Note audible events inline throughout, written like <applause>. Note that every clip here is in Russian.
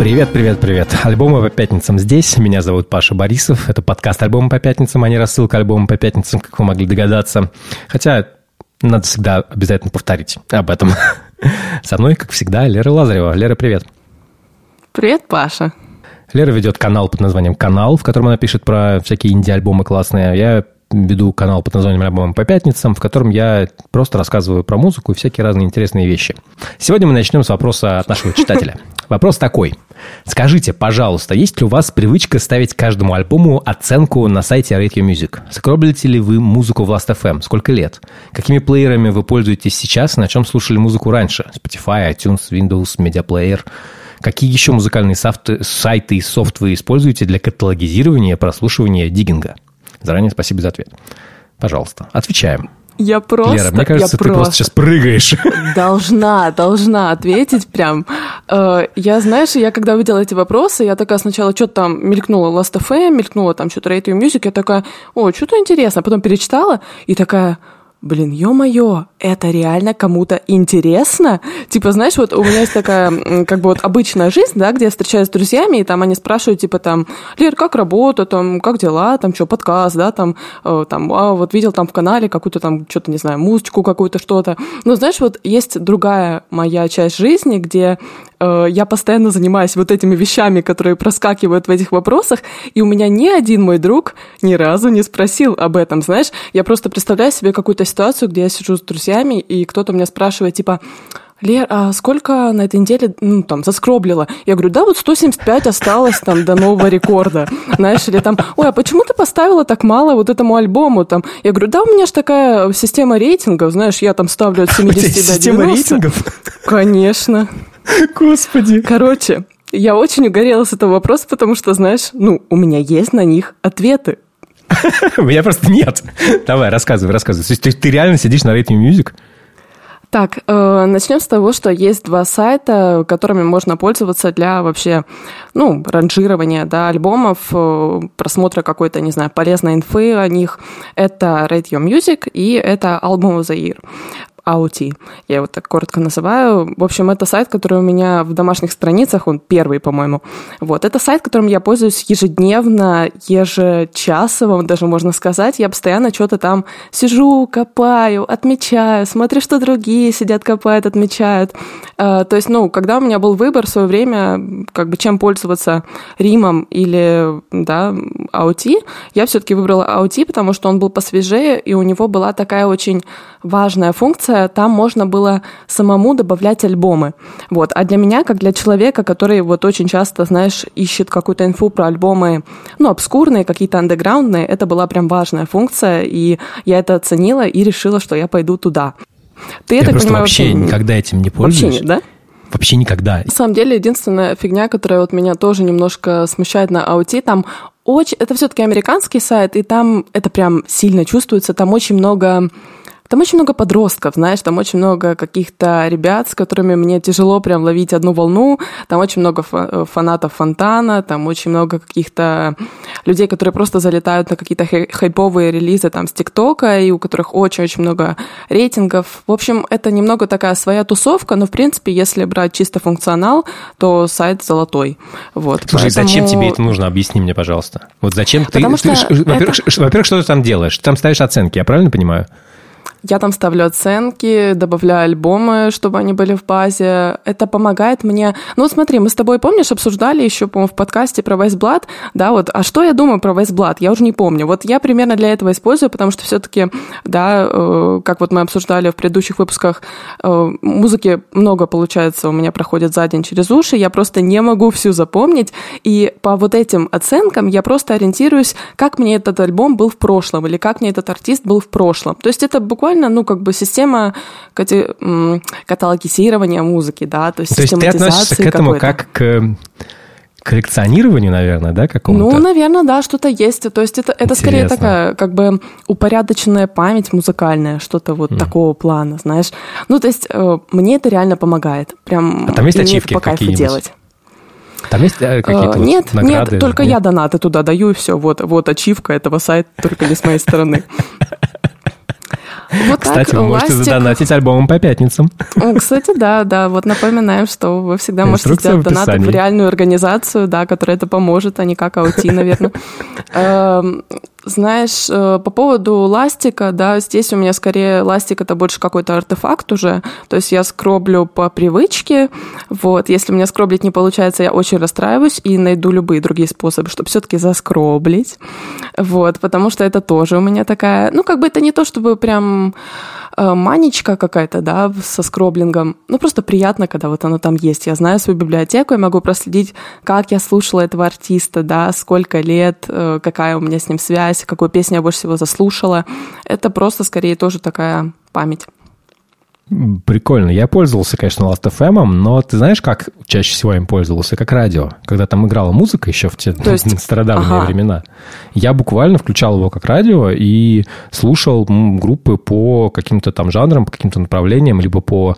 Привет, привет, привет. Альбомы по пятницам здесь. Меня зовут Паша Борисов. Это подкаст «Альбомы по пятницам», а не рассылка альбома по пятницам, как вы могли догадаться. Хотя надо всегда обязательно повторить об этом. <laughs> Со мной, как всегда, Лера Лазарева. Лера, привет. Привет, Паша. Лера ведет канал под названием «Канал», в котором она пишет про всякие инди-альбомы классные. Я веду канал под названием «Альбом по пятницам», в котором я просто рассказываю про музыку и всякие разные интересные вещи. Сегодня мы начнем с вопроса от нашего читателя. Вопрос такой. Скажите, пожалуйста, есть ли у вас привычка ставить каждому альбому оценку на сайте Radio Music? Скроблите ли вы музыку в Last.fm? Сколько лет? Какими плеерами вы пользуетесь сейчас на чем слушали музыку раньше? Spotify, iTunes, Windows, Media Player? Какие еще музыкальные сайты и софт вы используете для каталогизирования, прослушивания, диггинга? Заранее спасибо за ответ. Пожалуйста, отвечаем. Я просто... Лера, мне кажется, ты просто... просто сейчас прыгаешь. Должна, должна ответить прям. Э, я, знаешь, я когда видела эти вопросы, я такая сначала что-то там мелькнула Last.fm, мелькнула там что-то Radio Music, я такая, о, что-то интересно. Потом перечитала и такая, блин, ё-моё, это реально кому-то интересно? Типа, знаешь, вот у меня есть такая, как бы вот обычная жизнь, да, где я встречаюсь с друзьями, и там они спрашивают, типа, там, Лер, как работа, там, как дела, там, что, подкаст, да, там, э, там, а, вот видел там в канале какую-то там, что-то, не знаю, музычку какую-то, что-то. Но, знаешь, вот есть другая моя часть жизни, где э, я постоянно занимаюсь вот этими вещами, которые проскакивают в этих вопросах, и у меня ни один мой друг ни разу не спросил об этом, знаешь. Я просто представляю себе какую-то ситуацию, где я сижу с друзьями, и кто-то меня спрашивает, типа, Лер, а сколько на этой неделе, ну, там, заскроблила? Я говорю, да, вот 175 осталось там до нового рекорда. Знаешь, или там, ой, а почему ты поставила так мало вот этому альбому? Там, я говорю, да, у меня же такая система рейтингов, знаешь, я там ставлю от <laughs> 70 до 90. система рейтингов? Конечно. Господи. Ты... я очень угорела с этого вопроса, потому что, знаешь, ну, у меня есть на них ответы. <laughs> У меня просто нет. Давай, рассказывай, рассказывай. То есть ты реально сидишь на Rating Music? Так, э, начнем с того, что есть два сайта, которыми можно пользоваться для вообще, ну, ранжирования, да, альбомов, э, просмотра какой-то, не знаю, полезной инфы о них. Это Radio Music и это Album of the Year. AOT. Я его так коротко называю. В общем, это сайт, который у меня в домашних страницах, он первый, по-моему. Вот, это сайт, которым я пользуюсь ежедневно, ежечасово, даже можно сказать. Я постоянно что-то там сижу, копаю, отмечаю, смотрю, что другие сидят, копают, отмечают. А, то есть, ну, когда у меня был выбор в свое время, как бы чем пользоваться Римом или, да, AOT, я все-таки выбрала AOT, потому что он был посвежее, и у него была такая очень важная функция, там можно было самому добавлять альбомы. Вот. А для меня, как для человека, который вот очень часто, знаешь, ищет какую-то инфу про альбомы, ну, обскурные, какие-то андеграундные, это была прям важная функция, и я это оценила и решила, что я пойду туда. Ты, я, я просто понимаю, вообще, вообще никогда этим не пользуюсь. Вообще нет, да? Вообще никогда. На самом деле, единственная фигня, которая вот меня тоже немножко смущает на ауте, там очень... Это все-таки американский сайт, и там это прям сильно чувствуется, там очень много там очень много подростков, знаешь, там очень много каких-то ребят, с которыми мне тяжело прям ловить одну волну. Там очень много фанатов Фонтана, там очень много каких-то людей, которые просто залетают на какие-то хайповые релизы там с ТикТока, и у которых очень-очень много рейтингов. В общем, это немного такая своя тусовка, но, в принципе, если брать чисто функционал, то сайт золотой. Вот, Слушай, поэтому... зачем тебе это нужно? Объясни мне, пожалуйста. Вот зачем Потому ты... Что ты во-первых, это... во-первых, что ты там делаешь? Ты там ставишь оценки, я правильно понимаю? Я там ставлю оценки, добавляю альбомы, чтобы они были в базе. Это помогает мне... Ну вот смотри, мы с тобой, помнишь, обсуждали еще, по-моему, в подкасте про Вайсблад, да, вот, а что я думаю про Вайсблад? Я уже не помню. Вот я примерно для этого использую, потому что все-таки, да, э, как вот мы обсуждали в предыдущих выпусках, э, музыки много, получается, у меня проходит за день через уши, я просто не могу всю запомнить, и по вот этим оценкам я просто ориентируюсь, как мне этот альбом был в прошлом, или как мне этот артист был в прошлом. То есть это буквально буквально, ну, как бы система каталогизирования музыки, да, то есть То есть ты относишься к этому как к коллекционированию, наверное, да, какому-то? Ну, наверное, да, что-то есть. То есть это, это скорее такая, как бы, упорядоченная память музыкальная, что-то вот mm. такого плана, знаешь. Ну, то есть э, мне это реально помогает. Прям а там есть ачивки по кайфу делать. Там есть э, какие-то э, Нет, вот награды? нет, только нет? я донаты туда даю, и все. Вот, вот ачивка этого сайта, только не с моей стороны. <laughs> Вот Кстати, так, вы можете ластик... задонатить альбомом по пятницам. Кстати, да, да. Вот напоминаем, что вы всегда можете сделать донаты в реальную организацию, да, которая это поможет, а не как аути, наверное. Эм, знаешь, э, по поводу ластика, да, здесь у меня скорее ластик это больше какой-то артефакт уже. То есть я скроблю по привычке. Вот, если у меня скроблить не получается, я очень расстраиваюсь и найду любые другие способы, чтобы все-таки заскроблить. Вот, потому что это тоже у меня такая, ну, как бы это не то, чтобы прям Э, манечка какая-то, да, со скроблингом. Ну, просто приятно, когда вот оно там есть. Я знаю свою библиотеку, я могу проследить, как я слушала этого артиста, да, сколько лет, э, какая у меня с ним связь, какую песню я больше всего заслушала. Это просто скорее тоже такая память. Прикольно. Я пользовался, конечно, Last.fm, но ты знаешь, как чаще всего им пользовался? Как радио. Когда там играла музыка еще в те То есть... <laughs> стародавние ага. времена. Я буквально включал его как радио и слушал группы по каким-то там жанрам, по каким-то направлениям, либо по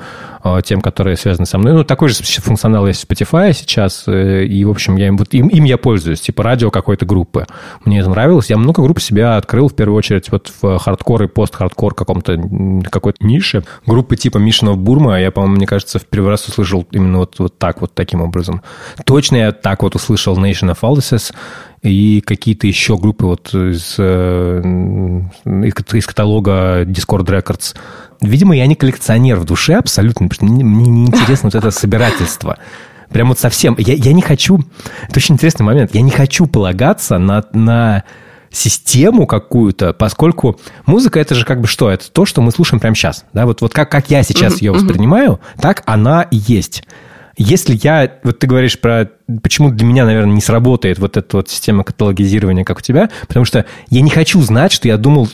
тем, которые связаны со мной. Ну, такой же функционал есть в Spotify сейчас, э, и, в общем, я им, вот, им, им я пользуюсь, типа радио какой-то группы. Мне это нравилось. Я много групп себя открыл, в первую очередь, вот в хардкор и пост-хардкор каком-то какой-то нише. Группы типа of Burma, я, по-моему, мне кажется, в первый раз услышал именно вот, вот так, вот таким образом. Точно я так вот услышал Nation of Ulysses и какие-то еще группы вот из, э, из каталога Dischord Records. Видимо, я не коллекционер в душе абсолютно, потому что мне, мне не интересно вот это собирательство. Прям вот совсем. Я, я не хочу... Это очень интересный момент. Я не хочу полагаться на, на систему какую-то, поскольку музыка это же как бы что? Это то, что мы слушаем прямо сейчас. Да? Вот, вот как, как я сейчас ее воспринимаю, так она и есть. Если я, вот ты говоришь про, почему для меня, наверное, не сработает вот эта вот система каталогизирования, как у тебя, потому что я не хочу знать, что я думал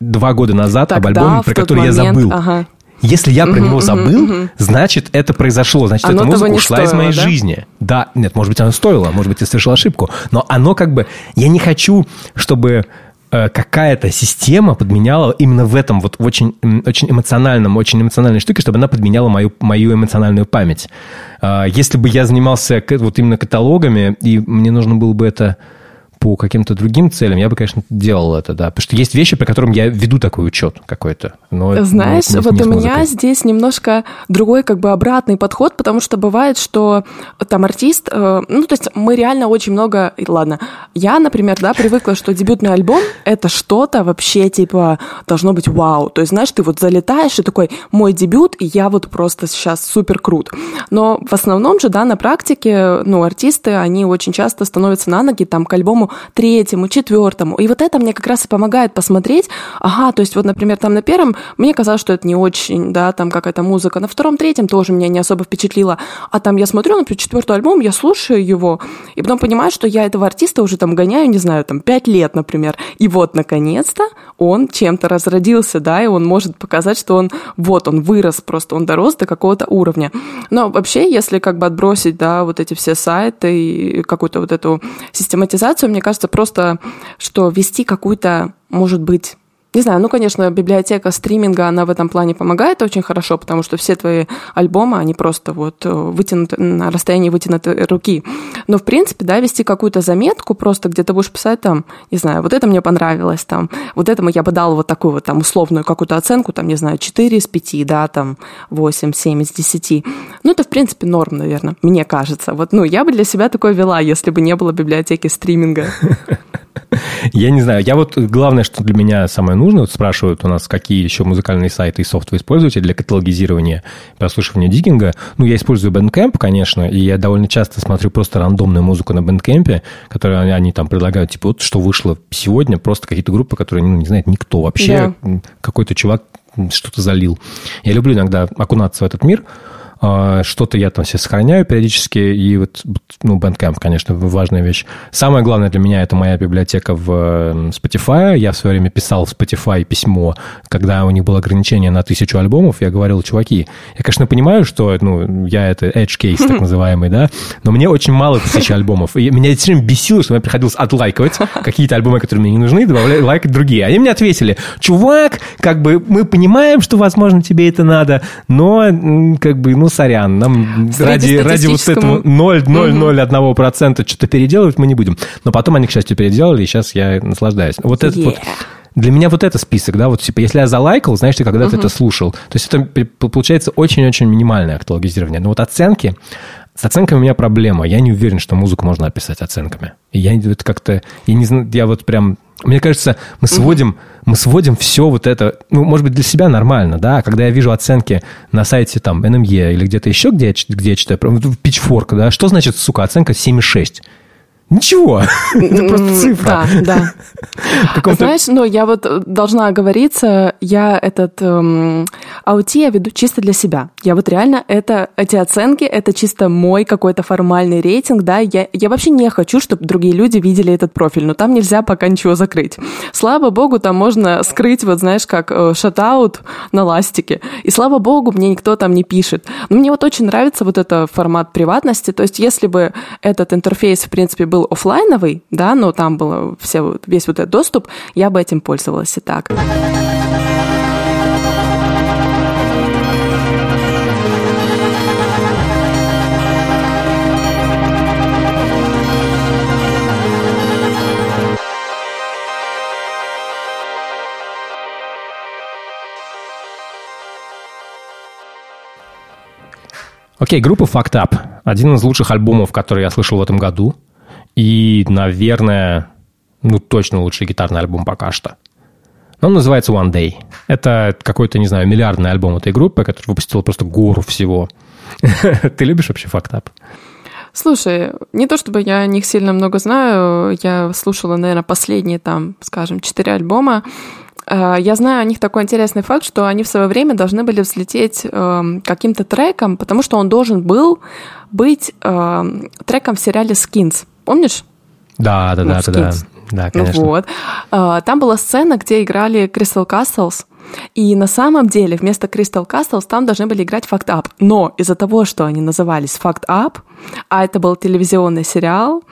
два года назад Тогда, об альбоме, про который момент, я забыл. Ага. Если я про него забыл, значит, это произошло. Значит, оно эта музыка ушла стоило, из моей да? жизни. Да, нет, может быть, оно стоило, может быть, я совершил ошибку. Но оно как бы... Я не хочу, чтобы какая-то система подменяла именно в этом вот очень, очень эмоциональном, очень эмоциональной штуке, чтобы она подменяла мою, мою эмоциональную память. Э, если бы я занимался вот именно каталогами, и мне нужно было бы это по каким-то другим целям, я бы, конечно, делал это, да. Потому что есть вещи, по которым я веду такой учет какой-то. Но Знаешь, не, вот не у меня здесь немножко другой как бы обратный подход, потому что бывает, что там артист, э, ну, то есть мы реально очень много, ладно, я, например, да, привыкла, что дебютный альбом — это что-то вообще, типа, должно быть вау. То есть, знаешь, ты вот залетаешь и такой, мой дебют, и я вот просто сейчас супер крут. Но в основном же, да, на практике, ну, артисты, они очень часто становятся на ноги там к альбому третьему, четвертому. И вот это мне как раз и помогает посмотреть, ага, то есть вот, например, там на первом мне казалось, что это не очень, да, там какая-то музыка. На втором, третьем тоже меня не особо впечатлило. А там я смотрю, например, четвертый альбом, я слушаю его, и потом понимаю, что я этого артиста уже там гоняю, не знаю, там пять лет, например. И вот, наконец-то, он чем-то разродился, да, и он может показать, что он, вот, он вырос просто, он дорос до какого-то уровня. Но вообще, если как бы отбросить, да, вот эти все сайты и какую-то вот эту систематизацию, мне кажется, просто, что вести какую-то, может быть, не знаю, ну, конечно, библиотека стриминга, она в этом плане помогает очень хорошо, потому что все твои альбомы, они просто вот э, вытянуты на расстоянии вытянутой руки. Но, в принципе, да, вести какую-то заметку просто, где ты будешь писать там, не знаю, вот это мне понравилось, там, вот этому я бы дал вот такую вот там условную какую-то оценку, там, не знаю, 4 из 5, да, там, 8, 7 из 10. Ну, это, в принципе, норм, наверное, мне кажется. Вот, ну, я бы для себя такое вела, если бы не было библиотеки стриминга. <laughs> Я не знаю. Я вот главное, что для меня самое нужное, вот спрашивают у нас, какие еще музыкальные сайты и софт вы используете для каталогизирования прослушивания диггинга. Ну, я использую Bandcamp, конечно, и я довольно часто смотрю просто рандомную музыку на Bandcamp, которую они, они там предлагают, типа, вот что вышло сегодня, просто какие-то группы, которые ну, не знает никто вообще. Да. Какой-то чувак что-то залил. Я люблю иногда окунаться в этот мир, что-то я там себе сохраняю периодически, и вот, ну, Bandcamp, конечно, важная вещь. Самое главное для меня – это моя библиотека в Spotify. Я в свое время писал в Spotify письмо, когда у них было ограничение на тысячу альбомов, я говорил, чуваки, я, конечно, понимаю, что, ну, я это edge case, так <laughs> называемый, да, но мне очень мало тысячи альбомов. И меня сильно бесило, что мне приходилось отлайковать какие-то альбомы, которые мне не нужны, добавлять, лайкать другие. Они мне ответили, чувак, как бы мы понимаем, что, возможно, тебе это надо, но, как бы, ну, сорян, нам ради, ради вот этого 0,001% угу. что-то переделывать мы не будем. Но потом они, к счастью, переделали, и сейчас я наслаждаюсь. Вот этот вот для меня вот это список, да, вот типа, если я залайкал, значит, ты когда-то uh-huh. это слушал. То есть это получается очень-очень минимальное каталогизирование. Но вот оценки, с оценками у меня проблема. Я не уверен, что музыку можно описать оценками. И я это как-то, я не знаю, я вот прям, мне кажется, мы сводим, угу. мы сводим все вот это, ну, может быть, для себя нормально, да, когда я вижу оценки на сайте там NME или где-то еще, где я, где я читаю, в Pitchfork, да, что значит, сука, оценка 7,6? Ничего. <laughs> Это просто цифра. Да, да. <laughs> Знаешь, ну, я вот должна оговориться, я этот эм, аути я веду чисто для себя. Я вот реально это, эти оценки, это чисто мой какой-то формальный рейтинг, да. Я, я вообще не хочу, чтобы другие люди видели этот профиль, но там нельзя пока ничего закрыть. Слава богу, там можно скрыть, вот знаешь, как э, шатаут на ластике. И слава богу, мне никто там не пишет. Но мне вот очень нравится вот этот формат приватности. То есть, если бы этот интерфейс, в принципе, был офлайновый, да, но там был все, весь вот этот доступ, я бы этим пользовалась и так. Окей, группа Fucked Up. Один из лучших альбомов, который я слышал в этом году. И, наверное, ну, точно лучший гитарный альбом пока что. Но он называется One Day. Это какой-то, не знаю, миллиардный альбом этой группы, который выпустил просто гору всего. <laughs> Ты любишь вообще фактап? Слушай, не то чтобы я о них сильно много знаю, я слушала, наверное, последние там, скажем, четыре альбома. А, я знаю о них такой интересный факт, что они в свое время должны были взлететь э, каким-то треком, потому что он должен был быть э, треком в сериале Skins. Помнишь? Да, да, ну, да, да, да. Да, конечно. Ну вот. А, там была сцена, где играли Crystal Castles, и на самом деле вместо Crystal Castles там должны были играть Fact Up. Но из-за того, что они назывались Fact Up, а это был телевизионный сериал,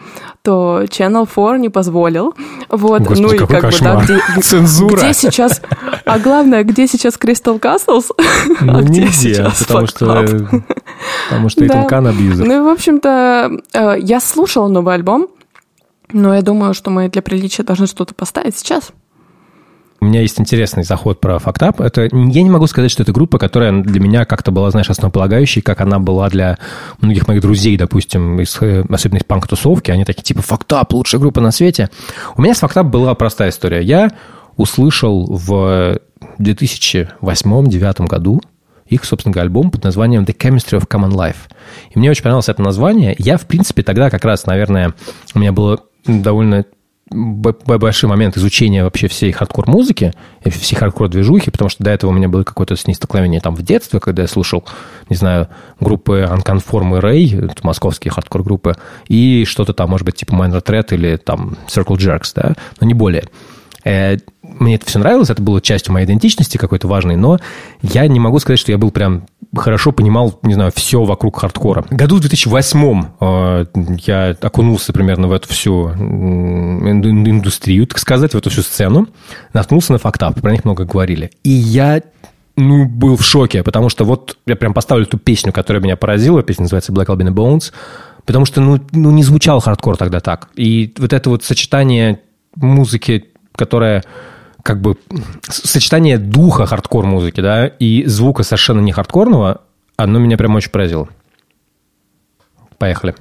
то Channel 4 не позволил. Вот, Господи, ну и как кошмар. бы, да, где, Цензура. где сейчас, а главное, где сейчас Crystal Castles, <laughs> ну, а где сейчас потому что, потому что да. Итан абьюзер. Ну и, в общем-то, э, я слушала новый альбом, но я думаю, что мы для приличия должны что-то поставить сейчас. У меня есть интересный заход про фактап. Это, я не могу сказать, что это группа, которая для меня как-то была, знаешь, основополагающей, как она была для многих моих друзей, допустим, из, э, особенно из панк-тусовки. Они такие, типа, фактап, лучшая группа на свете. У меня с фактап была простая история. Я услышал в 2008-2009 году их, собственно альбом под названием The Chemistry of Common Life. И мне очень понравилось это название. Я, в принципе, тогда как раз, наверное, у меня было довольно большой момент изучения вообще всей хардкор-музыки, всей хардкор-движухи, потому что до этого у меня было какое-то с ней столкновение там в детстве, когда я слушал, не знаю, группы Unconform и Ray, московские хардкор-группы, и что-то там, может быть, типа Minor Threat или там Circle Jerks, да, но не более. Э, мне это все нравилось, это было частью моей идентичности какой-то важной, но я не могу сказать, что я был прям хорошо понимал, не знаю, все вокруг хардкора. Году в 2008 э, я окунулся примерно в эту всю индустрию, так сказать, в эту всю сцену, наткнулся на фактап, про них много говорили. И я ну, был в шоке, потому что вот я прям поставлю ту песню, которая меня поразила, песня называется Black Albino Bones, потому что, ну, ну, не звучал хардкор тогда так. И вот это вот сочетание музыки, которая как бы сочетание духа хардкор-музыки, да, и звука совершенно не хардкорного, оно меня прям очень поразило. Поехали.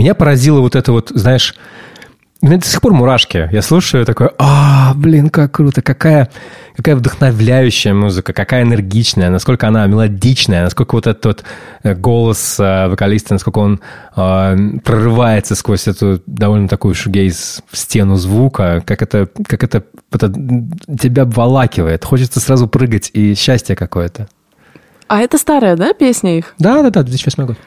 Меня поразило вот это вот, знаешь, у меня до сих пор мурашки. Я слушаю такой, а, блин, как круто, какая, какая вдохновляющая музыка, какая энергичная, насколько она мелодичная, насколько вот этот вот э, голос э, вокалиста, насколько он э, прорывается сквозь эту довольно такую шугейз стену звука, как это, как это, это тебя обволакивает. Хочется сразу прыгать и счастье какое-то. А это старая, да, песня их? Да-да-да, 2008 год.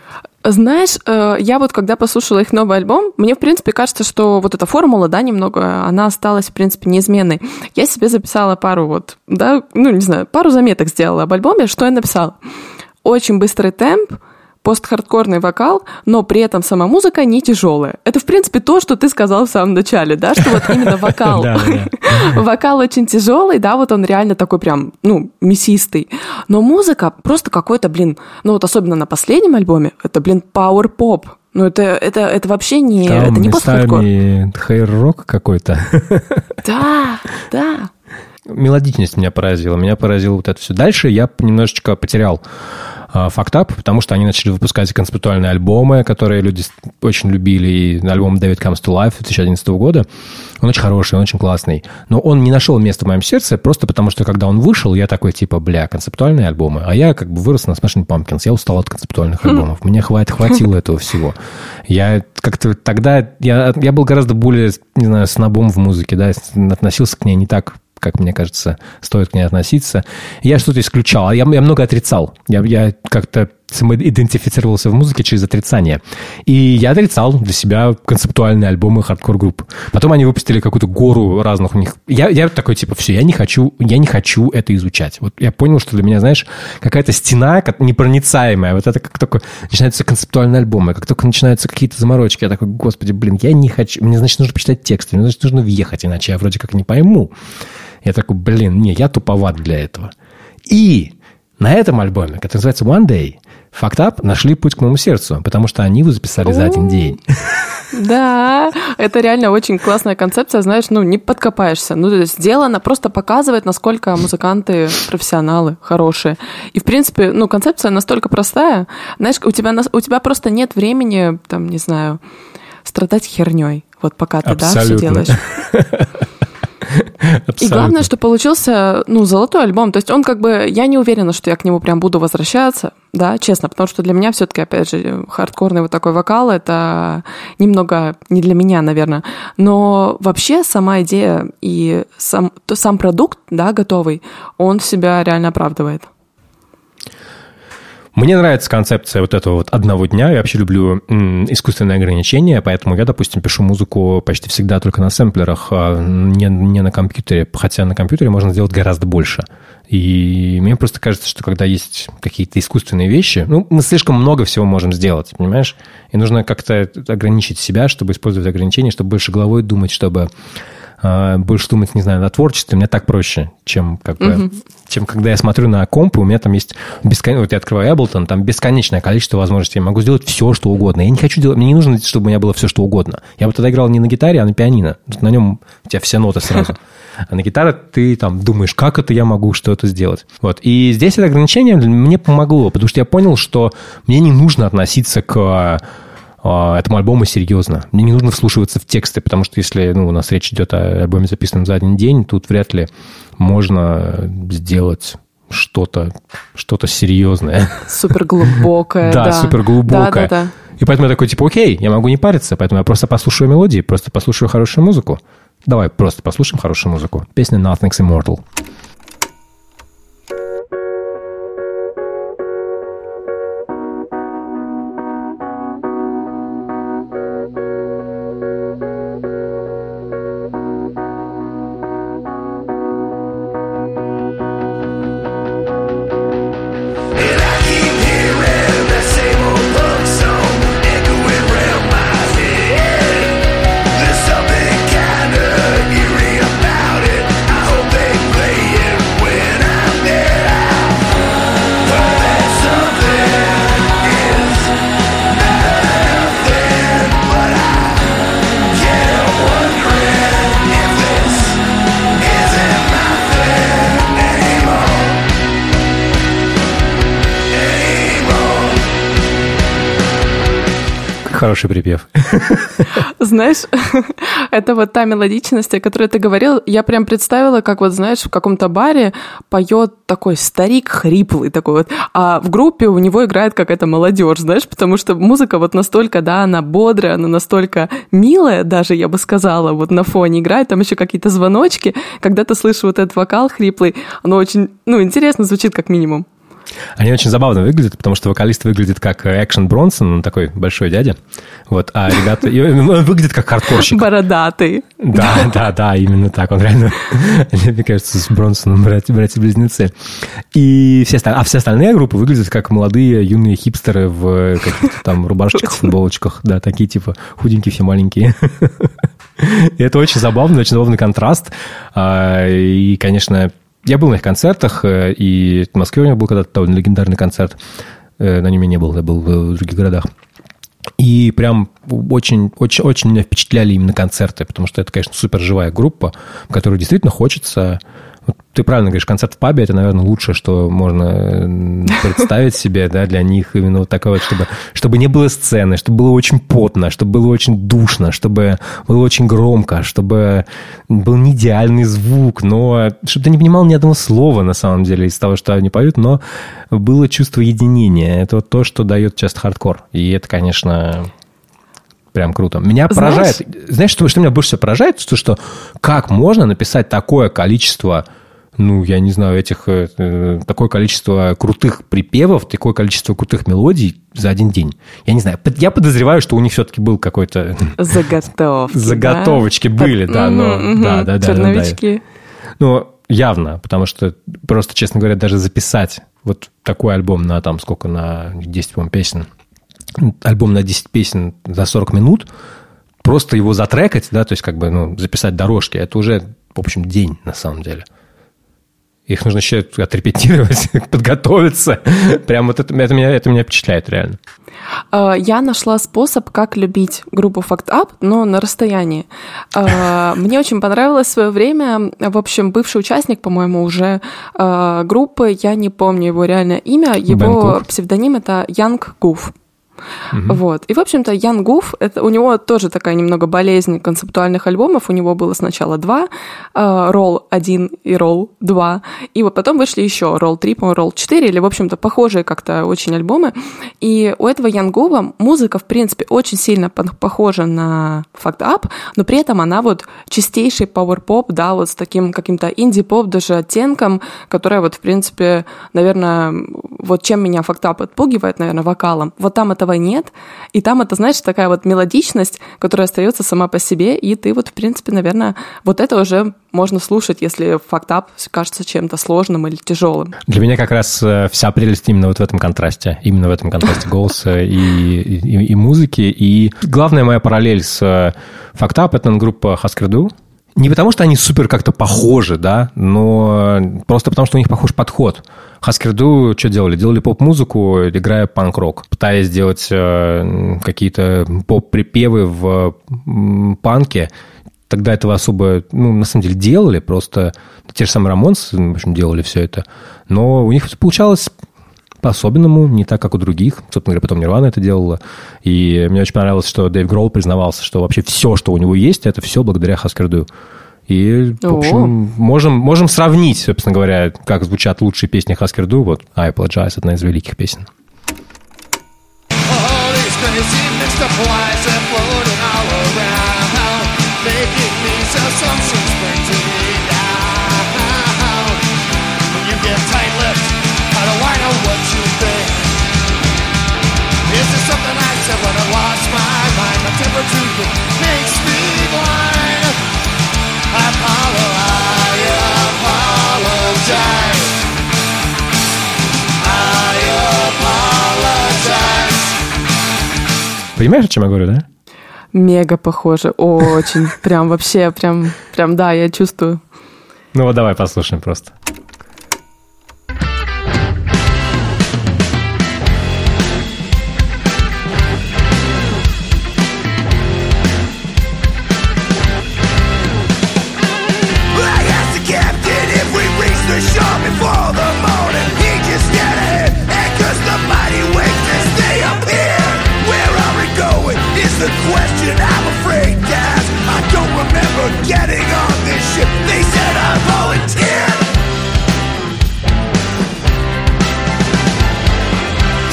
Знаешь, э, я вот когда послушала их новый альбом, мне, в принципе, кажется, что вот эта формула, да, немного, она осталась, в принципе, неизменной. Я себе записала пару вот, да, ну, не знаю, пару заметок сделала об альбоме. Что я написала? Очень быстрый темп, пост-хардкорный вокал, но при этом сама музыка не тяжелая. Это, в принципе, то, что ты сказал в самом начале, да, что вот именно вокал. <laughs> <laughs> Вокал очень тяжелый, да, вот он реально такой прям, ну, мясистый. Но музыка просто какой-то, блин, ну вот особенно на последнем альбоме, это, блин, пауэр-поп. Ну, это, это, это вообще не, Там это не пост-хардкор. хейр-рок какой-то. <laughs> Да, да. Мелодичность меня поразила. Меня поразило вот это все. Дальше я немножечко потерял фактап, потому что они начали выпускать концептуальные альбомы, которые люди очень любили, и альбом David Comes to Life 2011 года. Он очень хороший, он очень классный. Но он не нашел места в моем сердце, просто потому что, когда он вышел, я такой, типа, бля, концептуальные альбомы. А я как бы вырос на Smashing Pumpkins, я устал от концептуальных альбомов. Мне хватит, хватило этого всего. Я как-то тогда, я, я был гораздо более, не знаю, снобом в музыке, да, относился к ней не так как мне кажется, стоит к ней относиться. Я что-то исключал, я, я много отрицал. Я, я как-то идентифицировался в музыке через отрицание. И я отрицал для себя концептуальные альбомы хардкор-групп. Потом они выпустили какую-то гору разных у них. Я, я такой, типа, все, я не хочу, я не хочу это изучать. Вот я понял, что для меня, знаешь, какая-то стена непроницаемая. Вот это как только начинаются концептуальные альбомы, как только начинаются какие-то заморочки, я такой, господи, блин, я не хочу. Мне, значит, нужно почитать тексты, мне, значит, нужно въехать, иначе я вроде как не пойму. Я такой, блин, не, я туповат для этого. И на этом альбоме, который называется One Day, Fucked Up нашли путь к моему сердцу, потому что они его записали за один день. <laughs> Да, это реально очень классная концепция, знаешь, ну, не подкопаешься. Ну, то есть сделано, просто показывает, насколько музыканты профессионалы, хорошие. И, в принципе, ну, концепция настолько простая. Знаешь, у тебя, у тебя просто нет времени, там, не знаю, страдать херней, вот пока ты, Абсолютно. да, все делаешь. <laughs> И главное, что получился, ну, золотой альбом. То есть он как бы, я не уверена, что я к нему прям буду возвращаться, да, честно, потому что для меня все-таки, опять же, хардкорный вот такой вокал, это немного не для меня, наверное. Но вообще сама идея и сам, то, сам продукт, да, готовый, он себя реально оправдывает. Мне нравится концепция вот этого вот одного дня. Я вообще люблю искусственные ограничения, поэтому я, допустим, пишу музыку почти всегда только на сэмплерах, а не, не на компьютере, хотя на компьютере можно сделать гораздо больше. И мне просто кажется, что когда есть какие-то искусственные вещи, ну, мы слишком много всего можем сделать, понимаешь? И нужно как-то ограничить себя, чтобы использовать ограничения, чтобы больше головой думать, чтобы больше думать, не знаю, о творчестве, мне так проще, чем, как бы, uh-huh. чем когда я смотрю на комп, и у меня там есть бескон... вот я открываю Ableton, там бесконечное количество возможностей, я могу сделать все, что угодно. Я не хочу делать, мне не нужно, чтобы у меня было все, что угодно. Я бы тогда играл не на гитаре, а на пианино. На нем у тебя все ноты сразу. <laughs> А на гитаре ты там думаешь, как это я могу что-то сделать. Вот. И здесь это ограничение мне помогло, потому что я понял, что мне не нужно относиться к а, этому альбому серьезно. Мне не нужно вслушиваться в тексты, потому что если ну, у нас речь идет о альбоме, записанном за один день, тут вряд ли можно сделать что-то что серьезное. Супер глубокое. <laughs> Да, супер глубокое. И поэтому я такой, типа, окей, я могу не париться, поэтому я просто послушаю мелодии, просто послушаю хорошую музыку. Давай просто послушаем хорошую музыку. Песня Nothing's Immortal. Хороший припев. <laughs> Знаешь, <laughs> это вот та мелодичность, о которой ты говорил, я прям представила, как вот, знаешь, в каком-то баре поет такой старик хриплый такой вот, а в группе у него играет какая-то молодежь, знаешь, потому что музыка вот настолько, да, она бодрая, она настолько милая даже, я бы сказала, вот на фоне играет, там еще какие-то звоночки, когда ты слышишь вот этот вокал хриплый, оно очень, ну, интересно звучит как минимум. Они очень забавно выглядят, потому что вокалист выглядит как Экшен Бронсон, он такой большой дядя. Вот, а ребята... Он выглядит как хардкорщик. Бородатый. Да, да, да, именно так. Он реально, мне кажется, с Бронсоном братья-близнецы. И все, а все остальные группы выглядят как молодые юные хипстеры в каких-то там рубашечках, футболочках. Да, такие типа худенькие, все маленькие. И это очень забавно, очень забавный контраст. А, и, конечно, я был на их концертах, э, и в Москве у них был когда-то довольно легендарный концерт. Э, на нем я не был, я был в других городах. И прям очень, очень, очень меня впечатляли именно концерты, потому что это, конечно, супер живая группа, в которой действительно хочется ты правильно говоришь, концерт в пабе это, наверное, лучшее, что можно представить себе, да, для них именно вот такое вот, чтобы, чтобы не было сцены, чтобы было очень потно, чтобы было очень душно, чтобы было очень громко, чтобы был не идеальный звук, но чтобы ты не понимал ни одного слова, на самом деле, из того, что они поют, но было чувство единения. Это вот то, что дает часто хардкор. И это, конечно, прям круто. Меня знаешь, поражает... Знаешь, что, что меня больше всего поражает? То, что как можно написать такое количество ну, я не знаю, этих, э, э, такое количество крутых припевов, такое количество крутых мелодий за один день. Я не знаю, я подозреваю, что у них все-таки был какой-то... Заготовки, Заготовочки да? были, да, но... Да, да, да. Черновички. Ну, явно, потому что просто, честно говоря, даже записать вот такой альбом на там сколько, на 10, по-моему, песен, альбом на 10 песен за 40 минут, просто его затрекать, да, то есть как бы ну, записать дорожки, это уже, в общем, день на самом деле. Их нужно еще отрепетировать, <laughs> подготовиться. Прям вот это, это, меня, это меня впечатляет реально. А, я нашла способ, как любить группу Fact Up, но на расстоянии. А, <laughs> мне очень понравилось в свое время, в общем, бывший участник, по-моему, уже а, группы, я не помню его реальное имя, его псевдоним это Янг Гуф. Угу. Вот. И, в общем-то, Ян Гуф, это, у него тоже такая немного болезнь концептуальных альбомов. У него было сначала два, Ролл 1 и Ролл 2. И вот потом вышли еще Ролл 3, по-моему, Ролл 4, или, в общем-то, похожие как-то очень альбомы. И у этого Ян Гува музыка, в принципе, очень сильно похожа на Fact Up, но при этом она вот чистейший пауэр-поп, да, вот с таким каким-то инди-поп даже оттенком, которая вот, в принципе, наверное, вот чем меня Fact Up отпугивает, наверное, вокалом. Вот там этого нет. И там это, знаешь, такая вот мелодичность, которая остается сама по себе, и ты вот, в принципе, наверное, вот это уже можно слушать, если фактап кажется чем-то сложным или тяжелым. Для меня как раз э, вся прелесть именно вот в этом контрасте, именно в этом контрасте голоса и, и, и музыки. И главная моя параллель с фактап — это группа Хаскерду, не потому, что они супер как-то похожи, да, но просто потому, что у них похож подход. Хаскерду что делали? Делали поп-музыку, играя панк-рок, пытаясь сделать э, какие-то поп-припевы в э, панке. Тогда этого особо, ну, на самом деле, делали, просто те же самые Рамонс, в общем, делали все это. Но у них получалось по-особенному, не так, как у других. Собственно говоря, потом Нирвана это делала. И мне очень понравилось, что Дэйв Гролл признавался, что вообще все, что у него есть, это все благодаря Хаскерду. И, в общем, можем, можем сравнить, собственно говоря, как звучат лучшие песни Хаскерду. Вот I Apologize, одна из великих песен. Понимаешь, о чем я говорю, да? Мега похоже, очень. Прям вообще, прям, прям, да, я чувствую. Ну вот давай послушаем просто.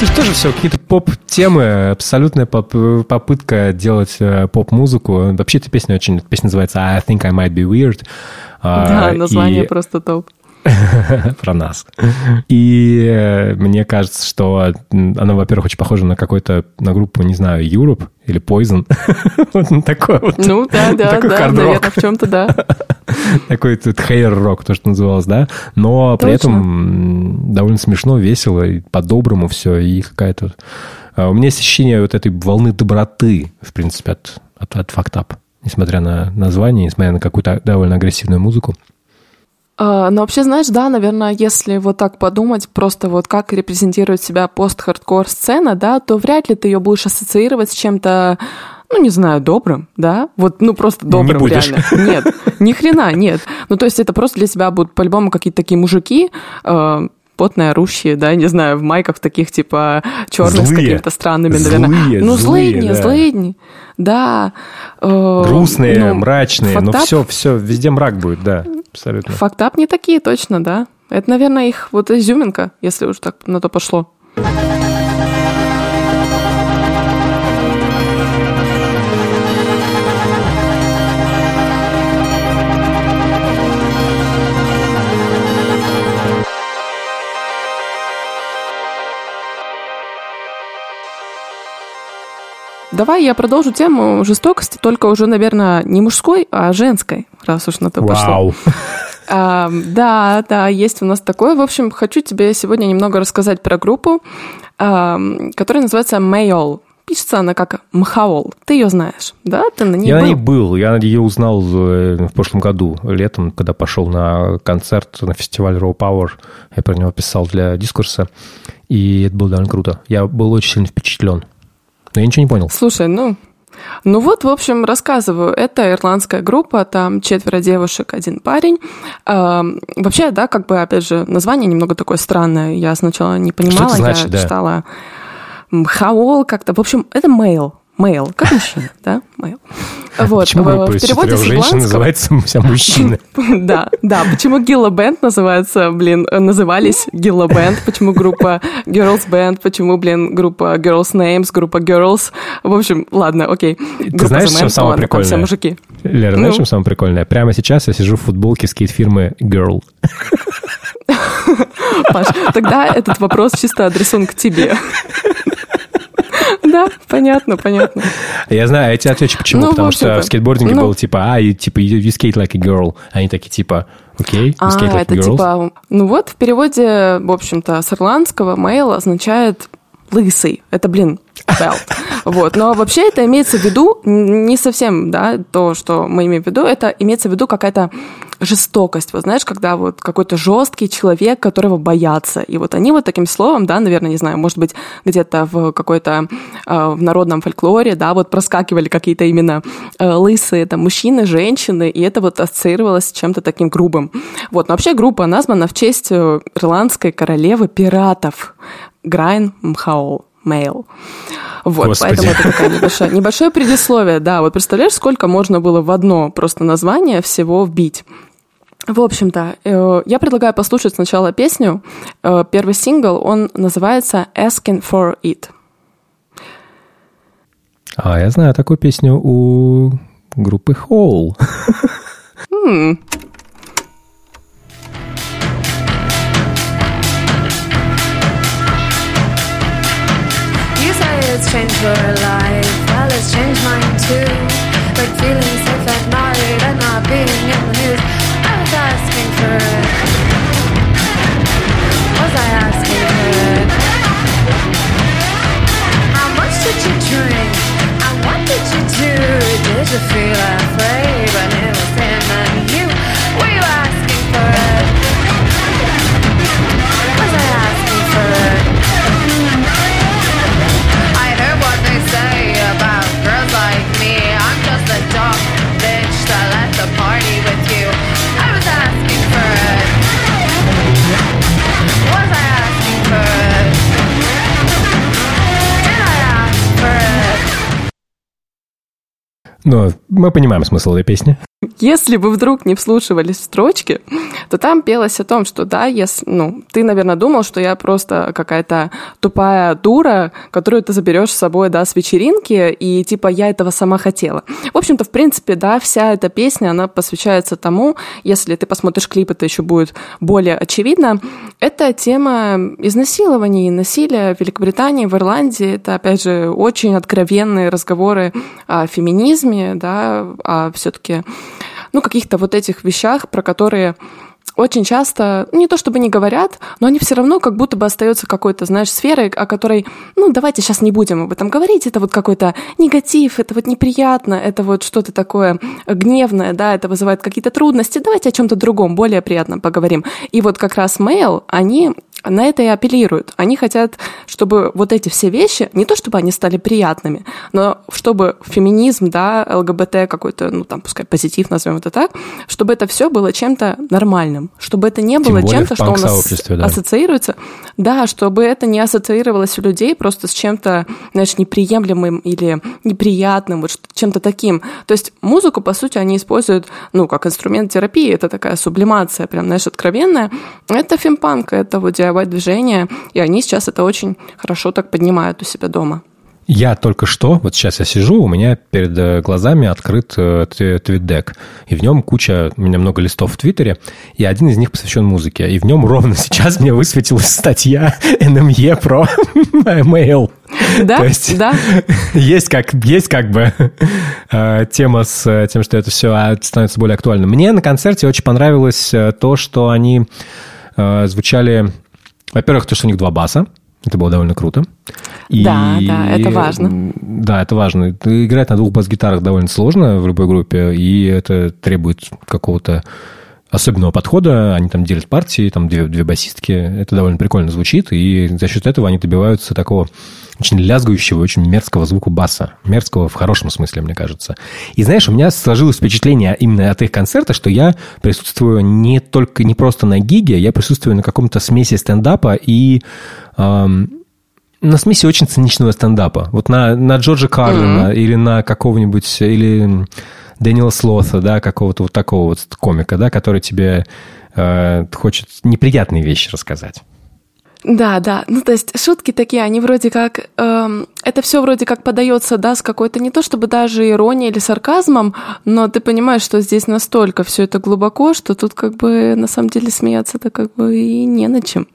Же тоже все какие-то поп-темы, абсолютная поп попытка делать э, поп-музыку. Вообще эта песня очень... Песня называется «I think I might be weird». А, да, название и... просто топ. <laughs> про нас. И э, мне кажется, что она, во-первых, очень похожа на какой-то, на группу, не знаю, Europe или Poison. <laughs> вот такой вот. Ну, да, да, такой да, наверное, в чем-то, да. <laughs> такой тут hair-рок, то, что называлось, да. Но при этом довольно смешно, весело, и по-доброму все, и какая-то... А, у меня есть ощущение вот этой волны доброты, в принципе, от, от, от Up, несмотря на название, несмотря на какую-то довольно агрессивную музыку. А, но вообще, знаешь, да, наверное, если вот так подумать, просто вот как репрезентирует себя пост-хардкор сцена, да, то вряд ли ты ее будешь ассоциировать с чем-то, ну, не знаю, добрым, да? Вот, ну, просто добрым, не реально. Нет, ни хрена, нет. Ну, то есть это просто для себя будут по-любому какие-то такие мужики, э, потные, орущие, да, не знаю, в майках таких, типа, черных с какими-то странными, наверное. Злые, ну, злые, злыдни, да. злыдни, да. Э, Грустные, ну, мрачные, ну, все, все, везде мрак будет, да, абсолютно. Фактап не такие, точно, да. Это, наверное, их вот изюминка, если уж так на то пошло. Давай я продолжу тему жестокости, только уже, наверное, не мужской, а женской, раз уж на то пошло. Вау. <laughs> А, да, да, есть у нас такое. В общем, хочу тебе сегодня немного рассказать про группу, а, которая называется Mayol. Пишется она как Мхаол. Ты ее знаешь, да? Ты на ней я был? на ней был. Я ее узнал в прошлом году, летом, когда пошел на концерт на фестиваль Raw Power. Я про него писал для дискурса. И это было довольно круто. Я был очень сильно впечатлен. Но я ничего не понял. Слушай, ну, ну вот, в общем, рассказываю. Это ирландская группа, там четверо девушек, один парень. Э, вообще, да, как бы, опять же, название немного такое странное. Я сначала не понимала, Что это значит, я да? читала Хаол как-то. В общем, это мейл. Мейл, как мужчина, <laughs> да? Мейл. Вот. Почему в- группа в из переводе с женщин называется вся мужчина? <laughs> Да, да. Почему Гилла Бенд называется, блин, э, назывались Гилла Бенд? Почему группа Girls Band? Почему, блин, группа Girls Names, группа Girls? В общем, ладно, окей. Группа знаешь, Men, самое там все прикольное? мужики. Лера, знаешь, Ну? что самое прикольное? Прямо сейчас я сижу в футболке скейт-фирмы Girl. <laughs> Паш, тогда этот вопрос чисто адресован к тебе. <laughs> Да, понятно, понятно. Я знаю, я тебе отвечу, почему. Ну, Потому что в скейтбординге ну. было типа, а, типа, you skate like a girl. Они такие, типа, окей, you А, skate like a girl. типа... Ну вот, в переводе, в общем-то, с ирландского мейл означает лысый. Это, блин, belt. <laughs> Вот. Но вообще это имеется в виду не совсем, да, то, что мы имеем в виду, это имеется в виду какая-то жестокость. Вот знаешь, когда вот какой-то жесткий человек, которого боятся. И вот они вот таким словом, да, наверное, не знаю, может быть, где-то в какой-то э, в народном фольклоре, да, вот проскакивали какие-то именно э, лысые там мужчины, женщины, и это вот ассоциировалось с чем-то таким грубым. Вот, но вообще группа названа в честь э, ирландской королевы пиратов Грайн Мхаол. Мейл. Вот, Господи. поэтому это такое небольшое, небольшое предисловие, да. Вот представляешь, сколько можно было в одно просто название всего вбить? В общем-то, э, я предлагаю послушать сначала песню. Э, Первый сингл, он называется «Asking for It». А, я знаю такую песню у группы Hole. Say it's changed your life, well, it's changed mine too. Like feeling safe at night and not being in the news. Was asking for it. Was I asking for it? How much did you drink? You do? Did you feel afraid when it was Но мы понимаем смысл этой песни. Если вы вдруг не вслушивались в строчки, то там пелось о том, что да, если, ну, ты, наверное, думал, что я просто какая-то тупая дура, которую ты заберешь с собой, да, с вечеринки, и типа я этого сама хотела. В общем-то, в принципе, да, вся эта песня, она посвящается тому, если ты посмотришь клип, это еще будет более очевидно, это тема изнасилований, насилия в Великобритании, в Ирландии. Это, опять же, очень откровенные разговоры о феминизме, да, о все-таки ну, каких-то вот этих вещах, про которые очень часто, не то чтобы не говорят, но они все равно как будто бы остаются какой-то, знаешь, сферой, о которой, ну, давайте сейчас не будем об этом говорить, это вот какой-то негатив, это вот неприятно, это вот что-то такое гневное, да, это вызывает какие-то трудности, давайте о чем-то другом, более приятном поговорим. И вот как раз Mail, они на это и апеллируют. Они хотят, чтобы вот эти все вещи, не то чтобы они стали приятными, но чтобы феминизм, да, ЛГБТ какой-то, ну там, пускай позитив, назовем это так, чтобы это все было чем-то нормальным, чтобы это не было чем-то, что у нас да. ассоциируется. Да, чтобы это не ассоциировалось у людей просто с чем-то, знаешь, неприемлемым или неприятным, вот чем-то таким. То есть музыку, по сути, они используют, ну, как инструмент терапии, это такая сублимация, прям, знаешь, откровенная. Это фемпанк, это вот DIY-движение, и они сейчас это очень хорошо так поднимают у себя дома. Я только что, вот сейчас я сижу, у меня перед э, глазами открыт э, твитдек, и в нем куча, у меня много листов в Твиттере, и один из них посвящен музыке, и в нем ровно <laughs> сейчас мне высветилась статья NME про <laughs> mail. Да, То есть, да. <laughs> Есть как, есть как бы э, тема с тем, что это все а, становится более актуальным. Мне на концерте очень понравилось то, что они звучали во-первых, то, что у них два баса. Это было довольно круто. И, да, да, это важно. Да, это важно. Играть на двух бас-гитарах довольно сложно в любой группе, и это требует какого-то особенного подхода. Они там делят партии, там две, две басистки. Это довольно прикольно звучит, и за счет этого они добиваются такого очень лязгающего, очень мерзкого звука баса. Мерзкого в хорошем смысле, мне кажется. И знаешь, у меня сложилось впечатление именно от их концерта, что я присутствую не только, не просто на гиге, я присутствую на каком-то смеси стендапа и эм, на смеси очень циничного стендапа. Вот на, на Джорджа Карлина mm-hmm. или на какого-нибудь, или Дэниела Слота, да, какого-то вот такого вот комика, да, который тебе э, хочет неприятные вещи рассказать. Да, да. Ну, то есть шутки такие, они вроде как... Эм, это все вроде как подается, да, с какой-то не то чтобы даже иронией или сарказмом, но ты понимаешь, что здесь настолько все это глубоко, что тут как бы на самом деле смеяться-то как бы и не на чем.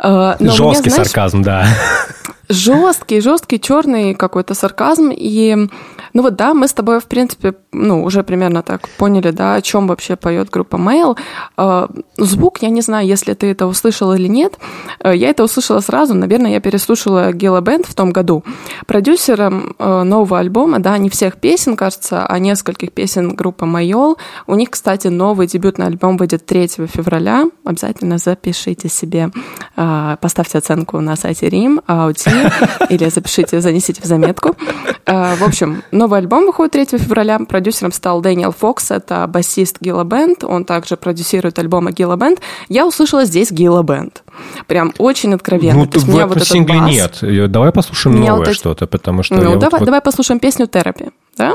Э, Жесткий меня, знаешь, сарказм, да. <laughs> Жесткий, жесткий, черный какой-то сарказм. И ну вот да, мы с тобой, в принципе, ну, уже примерно так поняли, да, о чем вообще поет группа Mail. А, звук, я не знаю, если ты это услышала или нет. А, я это услышала сразу, наверное, я переслушала Гела Бенд в том году. Продюсером а, нового альбома, да, не всех песен, кажется, а нескольких песен группы Майол. У них, кстати, новый дебютный альбом выйдет 3 февраля. Обязательно запишите себе, поставьте оценку на сайте RYM, AOTY, или запишите, занесите в заметку. В общем, Новый альбом выходит 3 февраля. Продюсером стал Дэниел Фокс, это басист Gilla Band. Он также продюсирует альбомы Gilla Band. Я услышала здесь Gilla Band. Прям очень откровенно. Ну, То есть в этом вот сингле бас... нет. Давай послушаем меня новое вот эти... что-то, потому что... Ну, давай, вот... давай послушаем песню «Терапи». Да?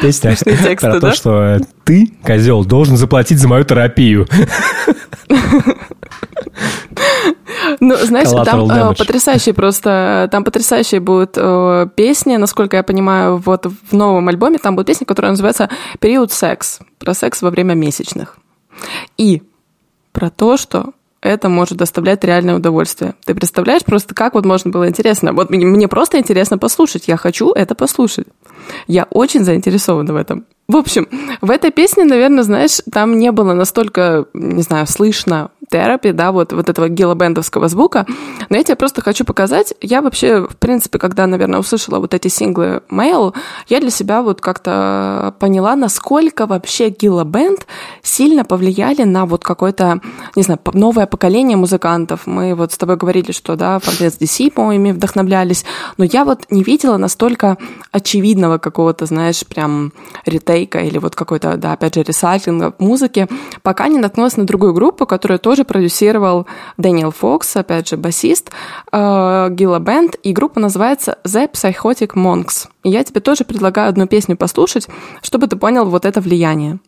Песня тексты, про то, что ты, козел, должен заплатить за мою терапию. Ну, знаешь, там э, потрясающие просто, там потрясающие будут э, песни, насколько я понимаю, вот в новом альбоме там будет песня, которая называется «Период секс», про секс во время месячных. И про то, что это может доставлять реальное удовольствие. Ты представляешь просто, как вот можно было интересно? Вот мне, просто интересно послушать, я хочу это послушать. Я очень заинтересована в этом. В общем, в этой песне, наверное, знаешь, там не было настолько, не знаю, слышно терапи, да, вот, вот этого гилобендовского звука. Но я тебе просто хочу показать. Я вообще, в принципе, когда, наверное, услышала вот эти синглы Mail, я для себя вот как-то поняла, насколько вообще гилобенд сильно повлияли на вот какое-то, не знаю, новое поколение музыкантов. Мы вот с тобой говорили, что, да, Фордес DC, по-моему, вдохновлялись. Но я вот не видела настолько очевидного какого-то, знаешь, прям ретейка или вот какой-то, да, опять же, ресайклинга музыки, пока не наткнулась на другую группу, которая тоже продюсировал Дэниел Фокс, опять же, басист э, Бенд, и группа называется The Psychotic Monks. И я тебе тоже предлагаю одну песню послушать, чтобы ты понял вот это влияние.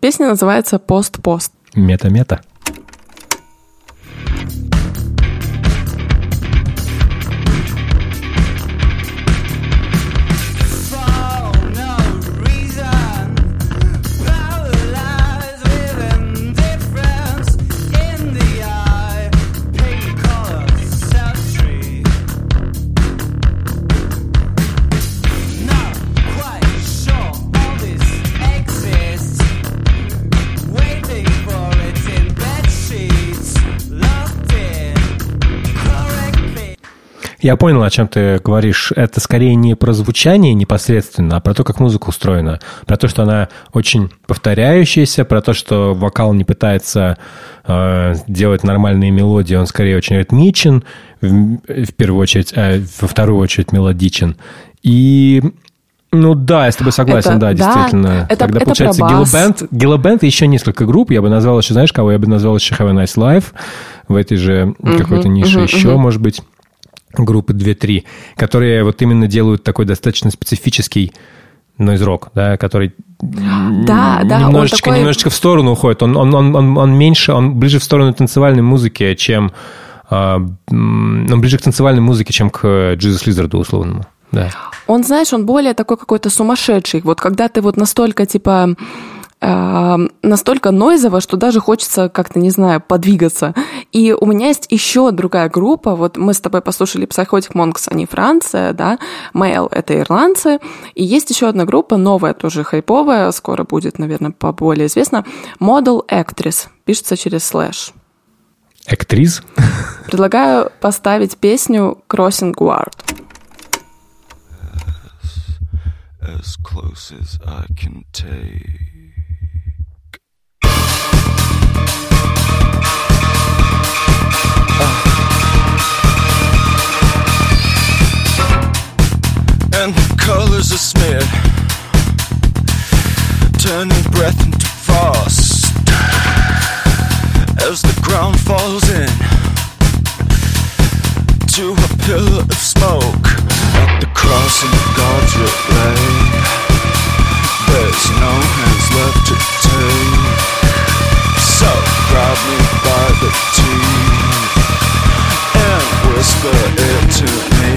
Песня называется «Пост-пост». Мета-мета. Я понял, о чем ты говоришь. Это скорее не про звучание непосредственно, а про то, как музыка устроена. Про то, что она очень повторяющаяся, про то, что вокал не пытается э, делать нормальные мелодии, он скорее очень ритмичен, в, в первую очередь, а во вторую очередь мелодичен. И ну да, я с тобой согласен, Это- да, да, действительно. это- Когда это получается. Гиллобенд, Гиллобенд и еще несколько групп, я бы назвал еще, знаешь, кого? Я бы назвал еще Have a Nice Life в этой же какой-то нише мгм, еще, мгм. может быть, группы 2-3, которые вот именно делают такой достаточно специфический нойз-рок, да, который Да, да, немножечко, такой- немножечко в сторону уходит. Он, он, он, он, он меньше, он ближе в сторону танцевальной музыки, чем... а, он ближе к танцевальной музыке, чем к Jesus Лизарду условному. Да. Он, знаешь, он более такой какой-то сумасшедший. Вот когда ты вот настолько, типа, э, настолько нойзово, что даже хочется как-то, не знаю, подвигаться. И у меня есть еще другая группа. Вот мы с тобой послушали Psychotic Monks, они Франция, да, Mail — это ирландцы. И есть еще одна группа, новая, тоже хайповая, скоро будет, наверное, поболее известна, Model Actress, пишется через слэш. Актриз. Предлагаю поставить песню Crossing Guard. as close as I can take. Uh. And the colors are smeared, turning breath into frost. As the ground falls in to a pillar of smoke. At the crossing of God's relay. There's no hands left to take, grab me by the teeth and whisper it to me.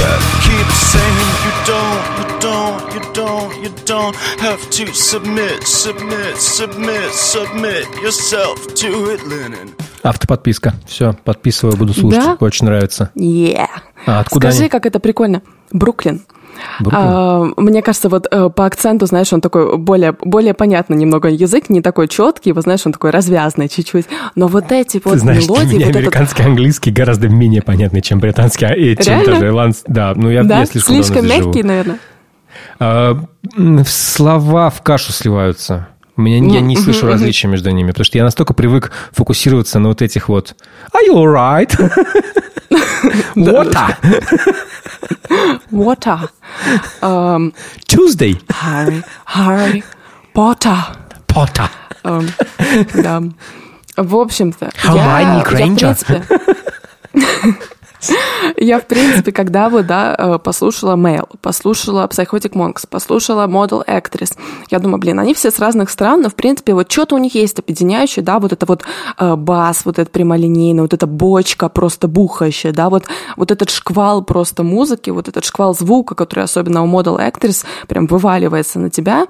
Yeah, keep saying you don't, you don't, you don't, you don't have to submit, submit, submit, submit yourself to it, linen. Автоподписка. Все, подписываю, буду слушать. Да? Очень нравится. Yeah. А откуда Скажи, они? как это прикольно. Бруклин. Бруклин? А, мне кажется, вот э, по акценту, знаешь, он такой более, более понятный немного язык, не такой четкий, вот знаешь, он такой развязный чуть-чуть. Но вот эти вот Ты знаешь, для мелодии, <laughs> меня вот этот... американский английский гораздо менее понятный, чем британский, а, и чем Реально? даже ирландский. Да, ну я, Да, я слишком, слишком здесь живу. мягкий, наверное. А, слова в кашу сливаются. У меня, я не слышу различия между ними, потому что я настолько привык фокусироваться на вот этих вот Are you alright? <laughs> Water. Water. Эм, Tuesday. Harry, Harry Potter. Potter. Эм, Да. В общем-то, Hermione я, я, в Granger. принципе... Я, в принципе, когда вот, да, э, послушала Mail, послушала Psychotic Monks, послушала Model Actress, я думаю, блин, они все с разных стран, но, в принципе, вот что-то у них есть объединяющее, да, вот это вот э, бас, вот этот прямолинейный, вот эта бочка просто бухающая, да, вот, вот этот шквал просто музыки, вот этот шквал звука, который особенно у Model Actress прям вываливается на тебя.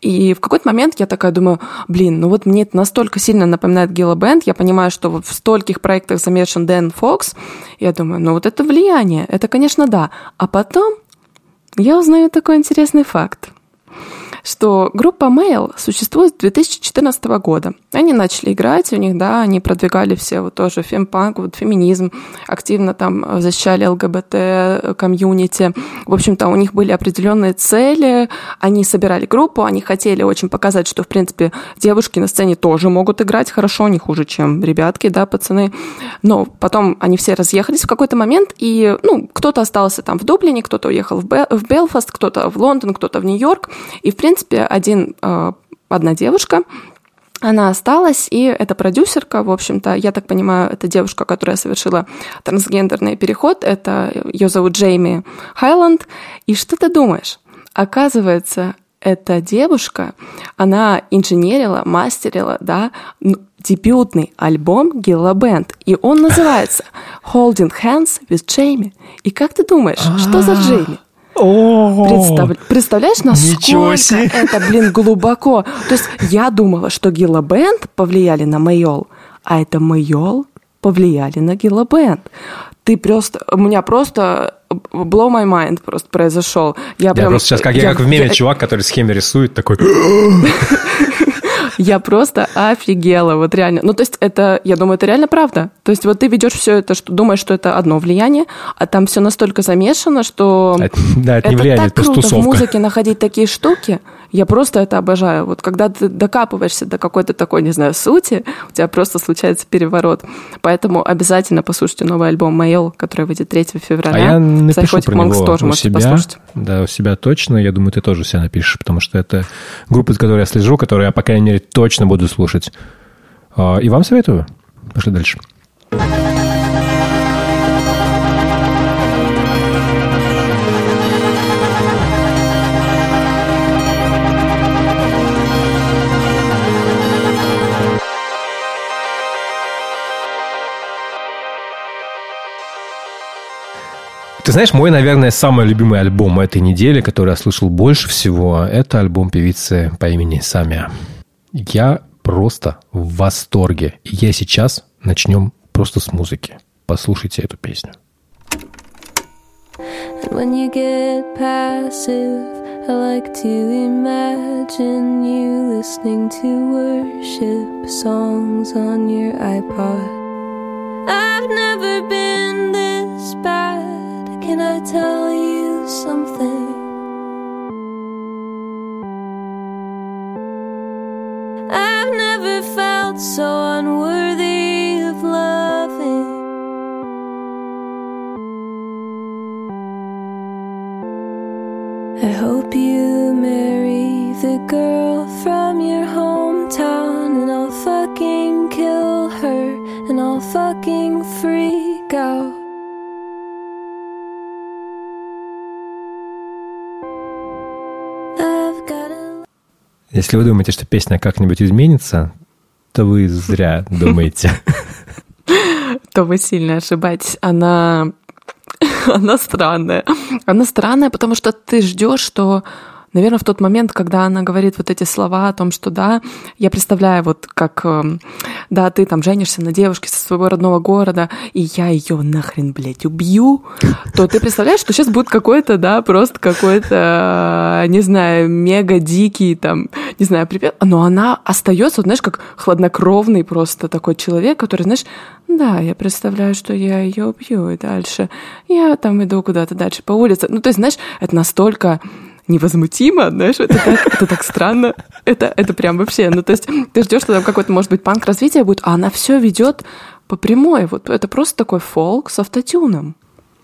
И в какой-то момент я такая думаю, блин, ну вот мне это настолько сильно напоминает Гилла Бенд, я понимаю, что в стольких проектах замешан Дэн Фокс, я думаю, ну вот это влияние, это, конечно, да. А потом я узнаю такой интересный факт, что группа Mail существует с 2014 года. Они начали играть, у них, да, они продвигали все вот тоже фемпанк, вот феминизм, активно там защищали ЛГБТ комьюнити. В общем-то, у них были определенные цели, они собирали группу, они хотели очень показать, что, в принципе, девушки на сцене тоже могут играть хорошо, не хуже, чем ребятки, да, пацаны. Но потом они все разъехались в какой-то момент, и, ну, кто-то остался там в Дублине, кто-то уехал в, Бе- в Белфаст, кто-то в Лондон, кто-то в Нью-Йорк. И, в принципе, один, э, одна девушка, она осталась, и эта продюсерка, в общем-то, я так понимаю, это девушка, которая совершила трансгендерный переход, это ее зовут Джейми Хайланд. И что ты думаешь? Оказывается, эта девушка, она инженерила, мастерила, да, ну, дебютный альбом Гилла Бенд, и он называется Holding Hands with Jamie. И как ты думаешь, что за Джейми? Представ- Представляешь, насколько это, блин, глубоко. То есть я думала, что Гилла Бенд повлияли на Майол, а это Майол повлияли на Гилла Бенд. Ты просто... У меня просто blow my mind просто произошел. Я, Я прям- просто сейчас, как я, как в меме, чувак, который схеме рисует, такой... <laughs> Я просто офигела, вот реально. Ну, то есть это, я думаю, это реально правда. То есть вот ты ведешь все это, что думаешь, что это одно влияние, а там все настолько замешано, что Это- да, это не влияние, так это круто в тусовка. музыке находить такие штуки. Я просто это обожаю. Вот когда ты докапываешься до какой-то такой, не знаю, сути, у тебя просто случается переворот. Поэтому обязательно послушайте новый альбом Майол, который выйдет 3 февраля. А я напишу Psychotic про Monks него тоже у себя. послушать. Да, у себя точно. Я думаю, ты тоже себя напишешь, потому что это группа, за которой я слежу, которую я, по крайней мере, точно буду слушать. А, И вам советую. Пошли дальше. Ты знаешь, мой, наверное, самый любимый альбом этой недели, который я слышал больше всего, это альбом певицы по имени Самия. Я просто в восторге. И я сейчас начнем просто с музыки. Послушайте эту песню. And when you get passive, I like to imagine you listening to worship songs on your iPod. I've never been this bad. Can I tell you something? I've never felt so unworthy of loving. I hope you marry the girl from your hometown, and I'll fucking kill her, and I'll fucking freak out. Если вы думаете, что песня как-нибудь изменится, то вы зря <laughs> думаете. то вы сильно ошибаетесь. Она, <laughs> она странная. Она странная, потому что ты ждешь, что, наверное, в тот момент, когда она говорит вот эти слова о том, что да, я представляю вот как, эм, да, ты там женишься на девушке со своего родного города, и я ее нахрен, блядь, убью, то ты представляешь, что сейчас будет какой-то, да, просто какой-то, э, не знаю, мега дикий там, не знаю, припев, но она остается, вот, знаешь, как хладнокровный просто такой человек, который, знаешь, да, я представляю, что я ее убью, и дальше я там иду куда-то дальше по улице. Ну, то есть, знаешь, это настолько невозмутимо, знаешь, это так, это так странно. Это, это прям вообще, ну, то есть ты ждешь, что там какой-то, может быть, панк развития будет, а она все ведет по прямой. Вот это просто такой фолк с автотюном.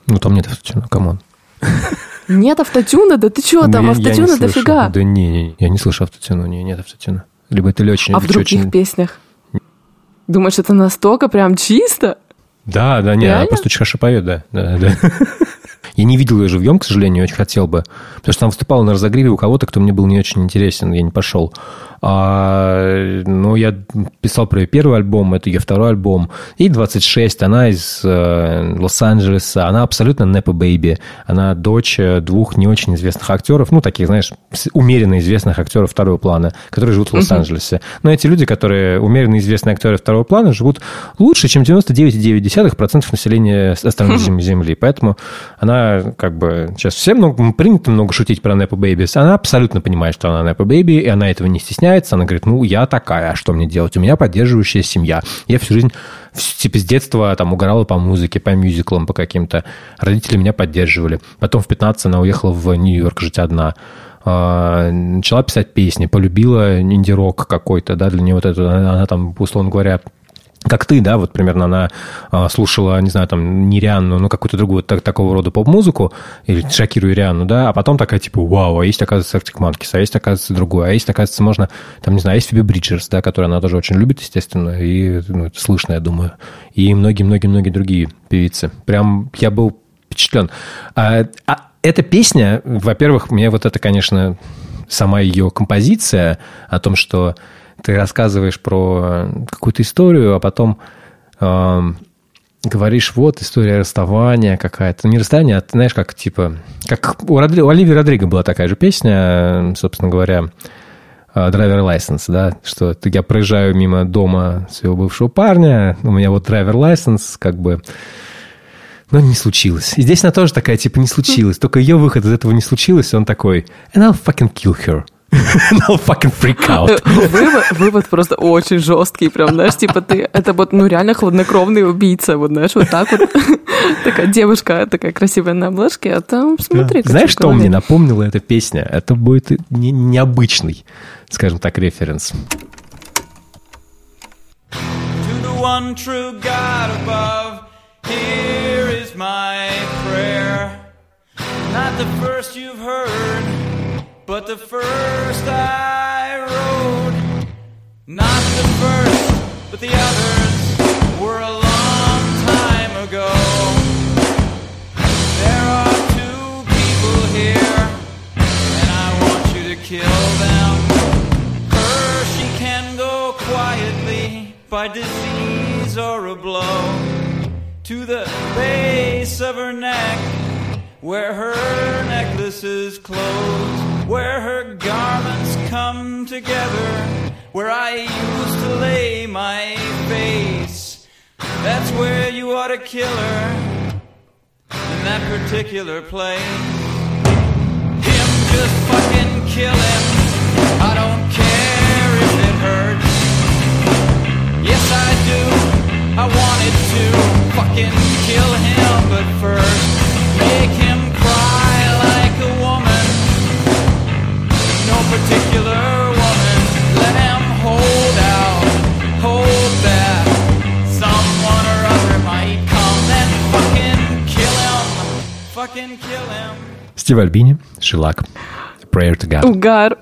Ну, там нет автотюна, come on. Нет автотюна, да ты что, Ну, там автотюна дофига. Да не, не, я не слышу автотюна, не, нет автотюна. Либо это очень... А в других песнях? Думаешь, это настолько прям чисто? Да, да, не, она просто очень хорошо поет, да. да, да. Я не видел ее живьем, к сожалению, очень хотел бы. Потому что там выступала на разогреве у кого-то, кто мне был не очень интересен, я не пошел. А, ну, я писал про ее первый альбом, это ее второй альбом. И 26, она из э, Лос-Анджелеса, она абсолютно nepo baby. Она дочь э, двух не очень известных актеров, ну, таких, знаешь, умеренно известных актеров второго плана, которые живут в Лос-Анджелесе. Но эти люди, которые умеренно известные актеры второго плана, живут лучше, чем 99,9% населения остальной зем- Земли. Поэтому она как бы... Сейчас всем много, принято много шутить про Nepo Babies. Она абсолютно понимает, что она Nepo Baby, и она этого не стесняется. Она говорит, ну, я такая, а что мне делать? У меня поддерживающая семья. Я всю жизнь, типа, с детства там угорала по музыке, по мюзиклам, по каким-то. Родители меня поддерживали. Потом в 15 она уехала в Нью-Йорк жить одна. А, начала писать песни, полюбила инди-рок какой-то, да, для нее вот это, она, она там, условно говоря, как ты, да, вот примерно она а, слушала, не знаю, там, не Рианну, ну, какую-то другую так- такого рода поп-музыку, или Шакиру Рианну, да, а потом такая, типа, вау, а есть, оказывается, Arctic Monkeys, а есть, оказывается, другое, а есть, оказывается, можно, там, не знаю, есть Фиби Бриджерс, да, которую она тоже очень любит, естественно, и, ну, это слышно, я думаю, и многие-многие-многие другие певицы. Прям я был впечатлен. А, а эта песня, во-первых, мне вот это, конечно, сама ее композиция о том, что ты рассказываешь про какую-то историю, а потом эм, говоришь, вот история расставания какая-то. Не расставание, а ты знаешь, как типа... Как у, Родри... у Оливии Родриго была такая же песня, собственно говоря, э, Driver License, да, что я проезжаю мимо дома своего бывшего парня, у меня вот Driver License, как бы... Но не случилось. И здесь она тоже такая, типа, не случилось. Только ее выход из этого не случилось, и он такой, and I'll fucking kill her. <laughs> I'll fucking freak out. Вывод, вывод просто очень жесткий, прям, знаешь, типа ты, это вот, ну, реально хладнокровный убийца, вот, знаешь, вот так вот. <laughs> Такая девушка, такая красивая на обложке, а там, смотри, как Знаешь, что мне напомнила эта песня? Это будет не- необычный, скажем так, референс. One true God above, here is my prayer. Not the first you've heard, but the first I wrote. Not the first, but the others were a long time ago. There are two people here, and I want you to kill them. Her, she can go quietly by disease or a blow to the base of her neck, where her necklaces close, where her garments come together, where I used to lay my face. That's where you ought to kill her in that particular place. Him, just fucking kill him. I don't care if it hurts. Стив Альбини, Шилак, Prayer to God. Угар.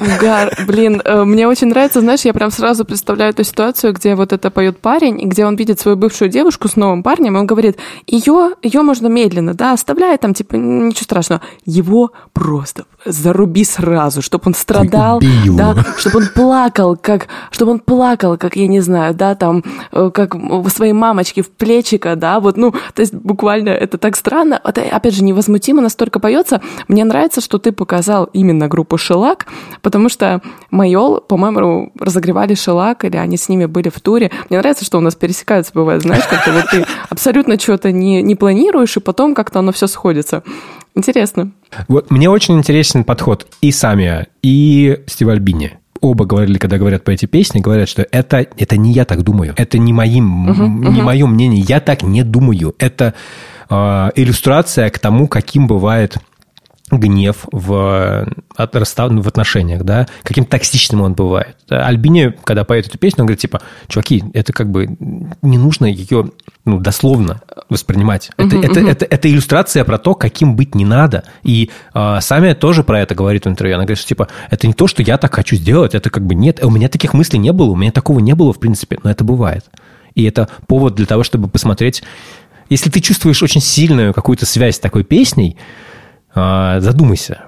Угар. Блин, э, мне очень нравится, знаешь, я прям сразу представляю эту ситуацию, где вот это поет парень, и где он видит свою бывшую девушку с новым парнем, и он говорит, ее, ее можно медленно, да, оставляй там, типа, ничего страшного. Его просто заруби сразу, чтобы он страдал, да, чтобы он плакал, как, чтобы он плакал, как, я не знаю, да, там, э, как в своей мамочке в плечико, да, вот, ну, то есть буквально это так странно, это, опять же, невозмутимо настолько поется. Мне нравится, что ты показал именно группу «Шелак», потому что Майол, по-моему, разогревали «Шелак», или они с ними были в туре. Мне нравится, что у нас пересекаются, бывает, знаешь, как-то вот ты абсолютно что-то не, не планируешь, и потом как-то оно все сходится. Интересно. Вот мне очень интересен подход и Самия, и Стив Альбини. Оба говорили, когда говорят про эти песни, говорят, что это, это не я так думаю. Это не, моим, не мое мнение. Я так не думаю. Это э, иллюстрация к тому, каким бывает гнев в, от, расстав- в отношениях, да, каким токсичным он бывает. Альбини, когда поет эту песню, он говорит, типа, чуваки, это как бы не нужно ее ну, дословно воспринимать. Это, это, это, это иллюстрация про то, каким быть не надо. И э, Самия тоже про это говорит в интервью. Она говорит, что, типа, это не то, что я так хочу сделать, это как бы нет. У меня таких мыслей не было, у меня такого не было, в принципе, но это бывает. И это повод для того, чтобы посмотреть... Если ты чувствуешь очень сильную какую-то связь с такой песней, а, задумайся.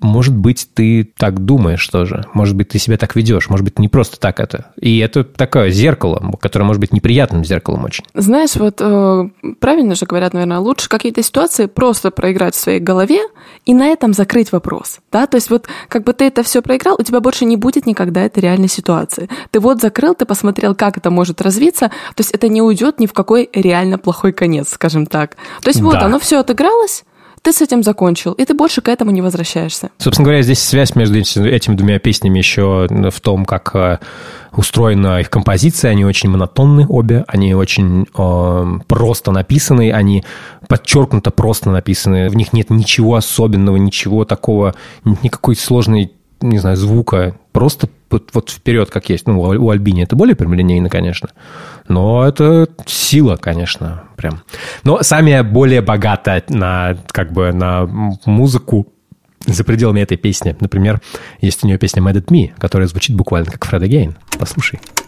Может быть, ты так думаешь тоже. Может быть, ты себя так ведешь. Может быть, не просто так это. И это такое зеркало, которое может быть неприятным зеркалом очень. Знаешь, вот э, правильно же говорят, наверное, лучше какие-то ситуации просто проиграть в своей голове и на этом закрыть вопрос, да, то есть вот как бы ты это все проиграл, у тебя больше не будет никогда этой реальной ситуации. Ты вот закрыл, ты посмотрел, как это может развиться, то есть это не уйдет ни в какой реально плохой конец, скажем так. То есть вот Да. оно все отыгралось, ты с этим закончил, и ты больше к этому не возвращаешься. Собственно говоря, здесь связь между эти- этими двумя песнями еще в том, как э, устроена их композиция. Они очень монотонны обе, они очень э, просто написаны, они подчеркнуто просто написаны. В них нет ничего особенного, ничего такого, ни- никакой сложной, не знаю, звука. Просто вот, вперед, как есть. Ну, у Аль- у Альбини это более прямолинейно, конечно. Но это сила, конечно, прям. Но сами более богата на, как бы, на музыку за пределами этой песни. Например, есть у нее песня Mad at Me, которая звучит буквально как Fred Again. Послушай. Couldn't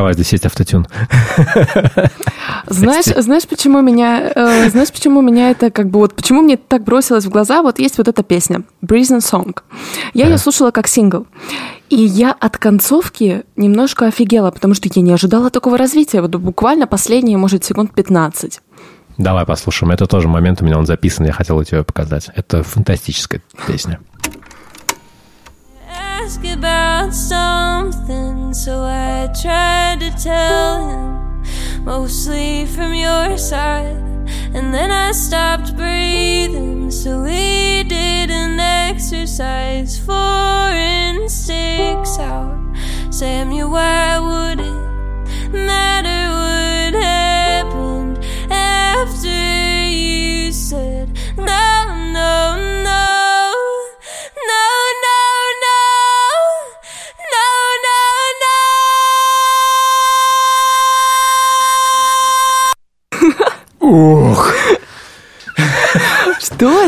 права, здесь есть автотюн. <laughs> Знаешь, знаешь, почему меня, э, знаешь, почему меня это как бы вот, почему мне так бросилось в глаза? Вот есть вот эта песня "Breeze and Song". Я ее слушала как сингл, и я от концовки немножко офигела, потому что я не ожидала такого развития. Вот буквально последние, может, секунд 15. Давай послушаем. Это тоже момент у меня он записан, я хотел тебе показать. Это фантастическая песня. ask about something, so I tried to tell him, mostly from your side. And then I stopped breathing, so we did an exercise, four and six out. Samuel, why would it matter what happened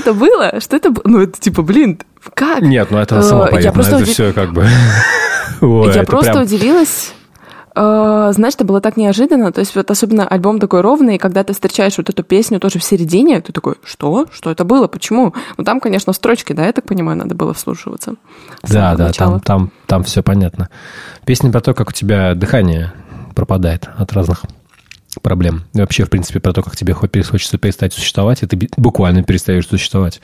это было? Что это было? Ну, это типа, блин, как? Нет, ну это Э, само я понятно. просто Это уди- все как бы... <laughs> Ой, Я просто прям- удивилась. Э, Знаешь, это было так неожиданно. То есть вот особенно альбом такой ровный, и когда ты встречаешь вот эту песню тоже в середине, ты такой, что? Что это было? Почему? Ну там, конечно, строчки, да, я так понимаю, надо было вслушиваться. Да, да, начала. там, там, там все понятно. Песня про то, как у тебя дыхание пропадает от разных проблем. И вообще, в принципе, про то, как тебе хочется перестать существовать, и ты буквально перестаешь существовать.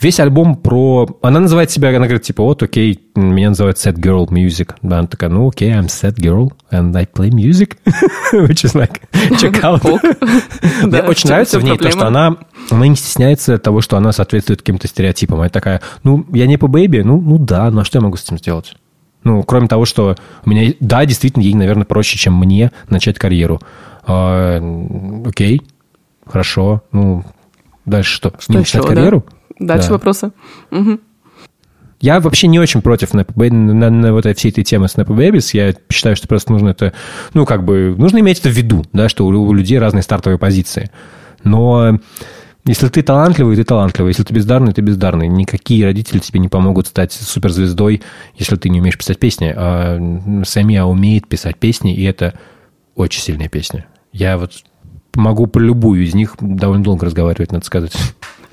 Весь альбом про... Она называет себя, она говорит, типа, вот, окей, меня называют sad girl music. Да, она такая, ну, окей, I'm sad girl, and I play music. Which is like, check out. Мне очень нравится в ней то, что она, она не стесняется того, что она соответствует каким-то стереотипам. Она такая, ну, я не по бэйби, ну, ну да, ну а что я могу с этим сделать? Ну, кроме того, что у меня, да, действительно, ей, наверное, проще, чем мне начать карьеру. А, окей, хорошо, ну, дальше что? Что не еще, начать да? карьеру? Дальше Да. вопросы. Мгм. Я вообще не очень против Nepo Baby- на, на вот этой всей этой темы с Nepo Babies. Я считаю, что просто нужно это, ну, как бы, нужно иметь это в виду, да, что у, у людей разные стартовые позиции. Но если ты талантливый, ты талантливый. Если ты бездарный, ты бездарный. Никакие родители тебе не помогут стать суперзвездой, если ты не умеешь писать песни. А Самия умеет писать песни, и это очень сильная песня. Я вот могу про любую из них довольно долго разговаривать, надо сказать.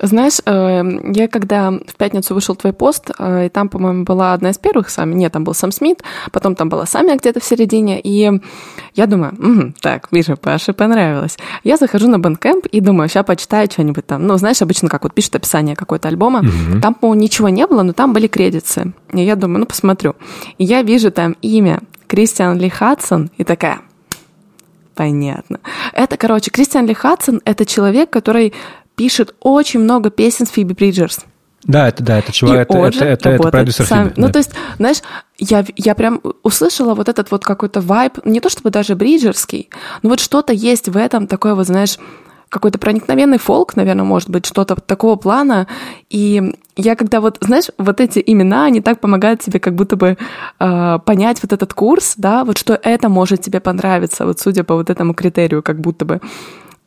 Знаешь, э, я когда в пятницу вышел твой пост, э, и там, по-моему, была одна из первых Сами, нет, там был Сам Смит, потом там была Самия где-то в середине, и я думаю, «Мгм, так, вижу, Паше понравилось. Я захожу на Bandcamp и думаю, сейчас почитаю что-нибудь там. Ну, знаешь, обычно как вот пишут описание какой-то альбома, там, по-моему, ничего не было, но там были кредиты. И я думаю, ну, посмотрю. И я вижу там имя Кристиан Ли Хадсон, и такая, Понятно. Это, короче, Кристиан Ли Хадсон — это человек, который пишет очень много песен с Фиби Бриджерс. Да, это, да, это чувак, это, это, это, это продюсер сам. Фиби, Ну, да. то есть, знаешь, я, я прям услышала вот этот вот какой-то вайб, не то чтобы даже бриджерский, но вот что-то есть в этом такое вот, знаешь, какой-то проникновенный фолк, наверное, может быть, что-то такого плана. И я когда вот, знаешь, вот эти имена, они так помогают тебе как будто бы э, понять вот этот курс, да, вот что это может тебе понравиться, вот судя по вот этому критерию, как будто бы.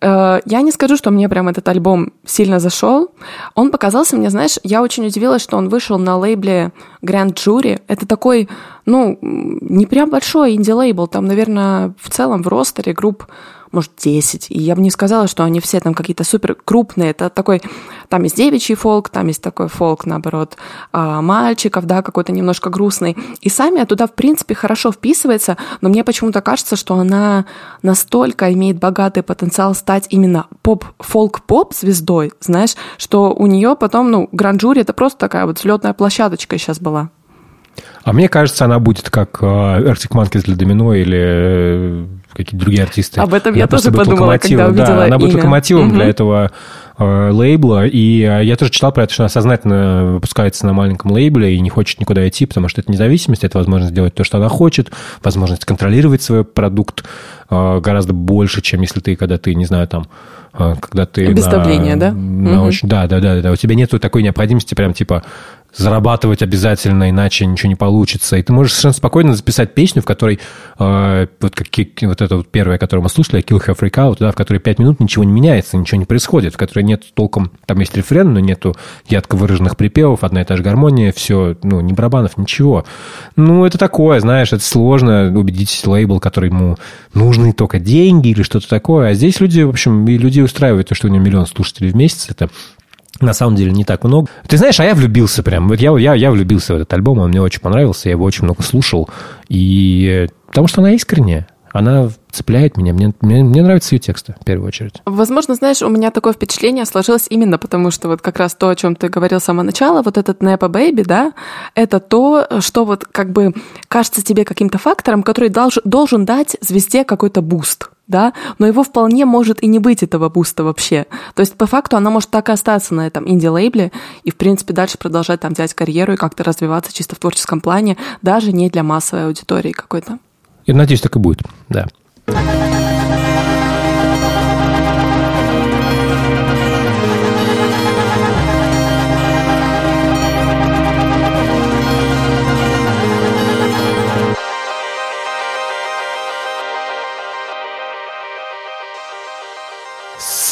Э, Я не скажу, что мне прям этот альбом сильно зашел. Он показался мне, знаешь, я очень удивилась, что он вышел на лейбле Grand Jury. Это такой, ну, не прям большой инди-лейбл. Там, наверное, в целом в ростере групп может, 10. И я бы не сказала, что они все там какие-то супер крупные. Это такой, там есть девичий фолк, там есть такой фолк, наоборот, а, мальчиков, да, какой-то немножко грустный. И сами туда, в принципе, хорошо вписывается, но мне почему-то кажется, что она настолько имеет богатый потенциал стать именно поп-фолк-поп звездой, знаешь, что у нее потом, ну, гранжури это просто такая вот взлетная площадочка сейчас была. А мне кажется, она будет как э, Arctic Monkeys для Домино или э, какие-то другие артисты. Об этом Она я тоже подумала, когда увидела да, она будет имя. локомотивом для Мгм. этого э, лейбла. И э, я тоже читал про это, что она сознательно выпускается на маленьком лейбле и не хочет никуда идти, потому что это независимость, это возможность сделать то, что она хочет, возможность контролировать свой продукт э, гораздо больше, чем если ты, когда ты, не знаю, там, э, когда ты... Без на- давления, да? на Мгм. очень- да, да, да, да. У тебя нету такой необходимости прям типа зарабатывать обязательно, иначе ничего не получится. И ты можешь совершенно спокойно записать песню, в которой э, вот, как, вот это вот первая, которую мы слушали, Kill Her Freak Out, да, в которой пять минут ничего не меняется, ничего не происходит, в которой нет толком, там есть рефрен, но нету ярко выраженных припевов, одна и та же гармония, все, ну, ни барабанов, ничего. Ну, это такое, знаешь, это сложно убедить лейбл, который ему нужны только деньги или что-то такое. А здесь люди, в общем, и людей устраивает то, что у него миллион слушателей в месяц, это на самом деле не так много. Ты знаешь, а я влюбился прям. Вот я, я, я влюбился в этот альбом, он мне очень понравился, я его очень много слушал. И э, потому что она искренняя, она цепляет меня. Мне, мне, мне нравятся ее тексты, в первую очередь. Возможно, знаешь, у меня такое впечатление сложилось именно потому, что вот как раз то, о чем ты говорил с самого начала, вот этот nepo baby, да, это то, что вот как бы кажется тебе каким-то фактором, который долж- должен дать звезде какой-то буст, да, но его вполне может и не быть, этого буста вообще. То есть, по факту, она может так и остаться на этом инди-лейбле и, в принципе, дальше продолжать там вести карьеру и как-то развиваться чисто в творческом плане, даже не для массовой аудитории какой-то. Я надеюсь, так и будет, да.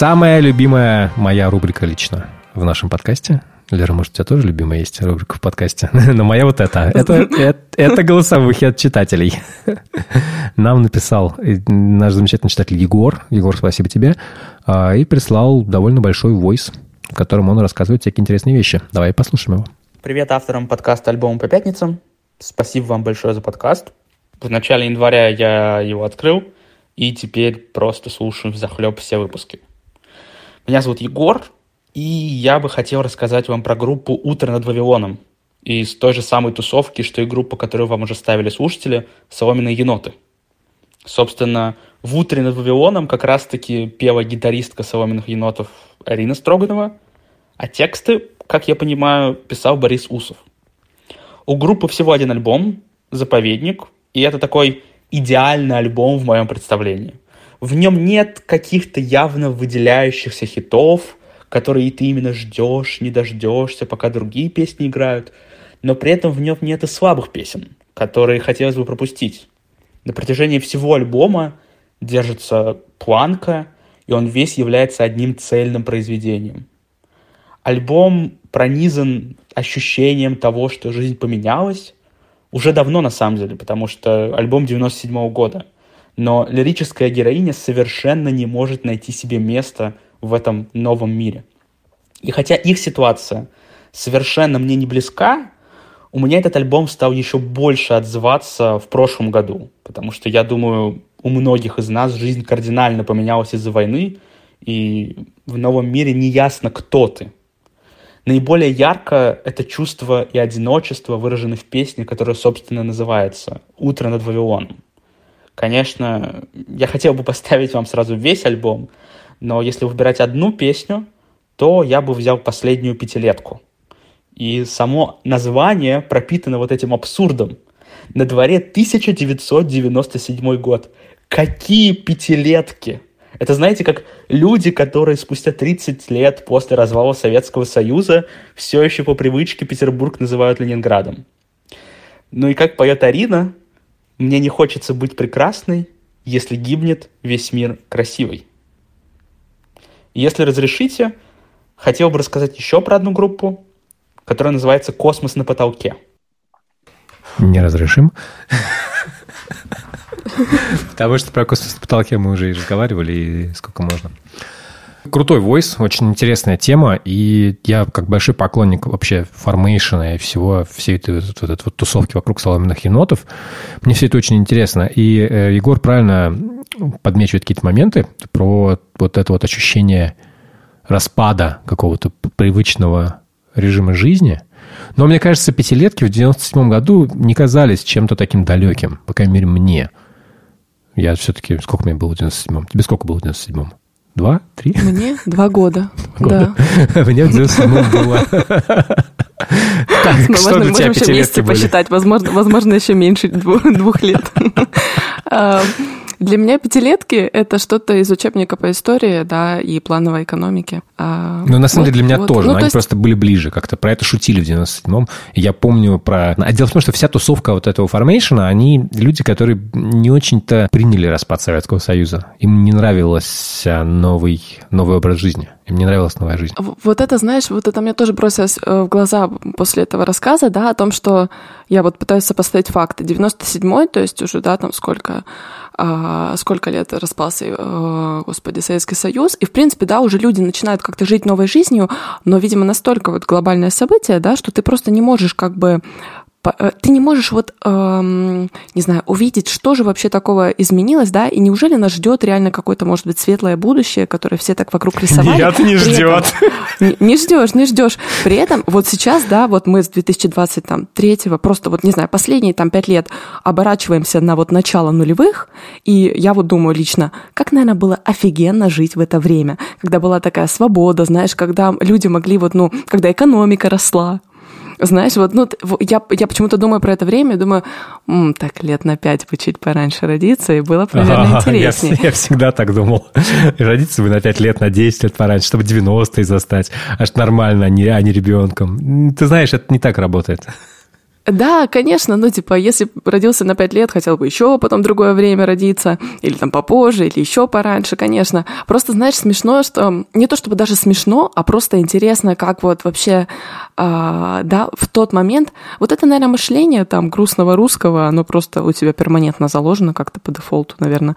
Самая любимая моя рубрика лично в нашем подкасте. Лера, может, у тебя тоже любимая есть рубрика в подкасте? <laughs> Но моя вот эта. Это, это, это голосовухи от читателей. Нам написал наш замечательный читатель Егор. Егор, спасибо тебе. А, И прислал довольно большой войс, в котором он рассказывает всякие интересные вещи. Давай послушаем его. Привет авторам подкаста «Альбом по пятницам». Спасибо вам большое за подкаст. В начале января я его открыл, и теперь просто слушаю взахлеб все выпуски. Меня зовут Егор, и я бы хотел рассказать вам про группу «Утро над Вавилоном» из той же самой тусовки, что и группа, которую вам уже ставили слушатели, «Соломенные еноты». Собственно, в «Утре над Вавилоном» как раз-таки пела гитаристка «Соломенных енотов» Арина Строганова, а тексты, как я понимаю, писал Борис Усов. У группы всего один альбом «Заповедник», и это такой идеальный альбом в моем представлении. В нем нет каких-то явно выделяющихся хитов, которые ты именно ждешь, не дождешься, пока другие песни играют, но при этом в нем нет и слабых песен, которые хотелось бы пропустить. На протяжении всего альбома держится планка, и он весь является одним цельным произведением. Альбом пронизан ощущением того, что жизнь поменялась, уже давно на самом деле, потому что альбом 97 -го года. Но лирическая героиня совершенно не может найти себе место в этом новом мире. И хотя их ситуация совершенно мне не близка, у меня этот альбом стал еще больше отзываться в прошлом году, потому что я думаю, у многих из нас жизнь кардинально поменялась из-за войны, и в новом мире не ясно, кто ты. Наиболее ярко это чувство и одиночество выражены в песне, которая, собственно, называется «Утро над Вавилоном». Конечно, я хотел бы поставить вам сразу весь альбом, но если выбирать одну песню, то я бы взял последнюю пятилетку. И само название пропитано вот этим абсурдом. На дворе 1997 год. Какие пятилетки? Это, знаете, как люди, которые спустя 30 лет после развала Советского Союза все еще по привычке Петербург называют Ленинградом. Ну и как поет Арина, мне не хочется быть прекрасной, если гибнет весь мир красивый. Если разрешите, хотел бы рассказать еще про одну группу, которая называется «Космос на потолке». Не разрешим. Потому что про космос на потолке мы уже и разговаривали, и сколько можно. Крутой voice, очень интересная тема, и я как большой поклонник вообще формейшена и всего, всей этой вот, вот, вот тусовки вокруг соломенных енотов. Мне все это очень интересно. И э, Егор правильно подмечивает какие-то моменты про вот это вот ощущение распада какого-то привычного режима жизни. Но мне кажется, пятилетки в 97 году не казались чем-то таким далеким, по крайней мере, мне. Я все-таки... Сколько мне было в 97-м? Тебе сколько было в 97-м? Два? Три? Мне два года. года. Да. <laughs> Мне в 97-м было... Так, Мы что можем, для тебя можем еще пятилетки были? посчитать, возможно, возможно, еще меньше двух, лет. <laughs> А, Для меня пятилетки — это что-то из учебника по истории, да, и плановой экономики. А, Ну, на самом вот- деле, для меня вот. тоже. Ну, то они есть- просто были ближе. Как-то про это шутили в 97-м. И Я помню про... А дело в том, что вся тусовка вот этого формейшена, они люди, которые не очень-то приняли распад Советского Союза. Им не нравился новый, новый образ жизни. Им не нравилась новая жизнь. Вот это, знаешь, вот это мне тоже бросилось э, в глаза после этого рассказа, да, о том, что я вот пытаюсь сопоставить факты. 97-й, то есть уже, да, там сколько, а, сколько лет распался, э, господи, Советский Союз, и, в принципе, да, уже люди начинают как-то жить новой жизнью, но, видимо, настолько вот глобальное событие, да, что ты просто не можешь как бы ты не можешь вот, эм, не знаю, увидеть, что же вообще такого изменилось, да, и неужели нас ждет реально какое-то, может быть, светлое будущее, которое все так вокруг рисовали. Нет, не ждет. <laughs> Не, не ждешь, не ждешь. При этом вот сейчас, да, вот мы с 2023 просто вот, не знаю, последние там пять лет оборачиваемся на вот начало нулевых, и я вот думаю лично, как, наверное, было офигенно жить в это время, когда была такая свобода, знаешь, когда люди могли вот, ну, когда экономика росла, знаешь, вот, ну, я, я почему-то думаю про это время, думаю, «М, так лет на пять бы чуть пораньше родиться, и было бы, наверное, Ага, я, интереснее. я всегда так думал. Родиться бы на 5 лет, на 10 лет пораньше, чтобы 90-е застать. Аж нормально, а не, а не ребенком. Ты знаешь, это не так работает. Да, конечно, ну, типа, если родился на 5 лет, хотел бы еще потом другое время родиться, или там попозже, или еще пораньше, конечно. Просто, знаешь, смешно, что не то чтобы даже смешно, а просто интересно, как вот вообще, а, да, в тот момент, вот это, наверное, мышление там грустного русского, оно просто у тебя перманентно заложено как-то по дефолту, наверное.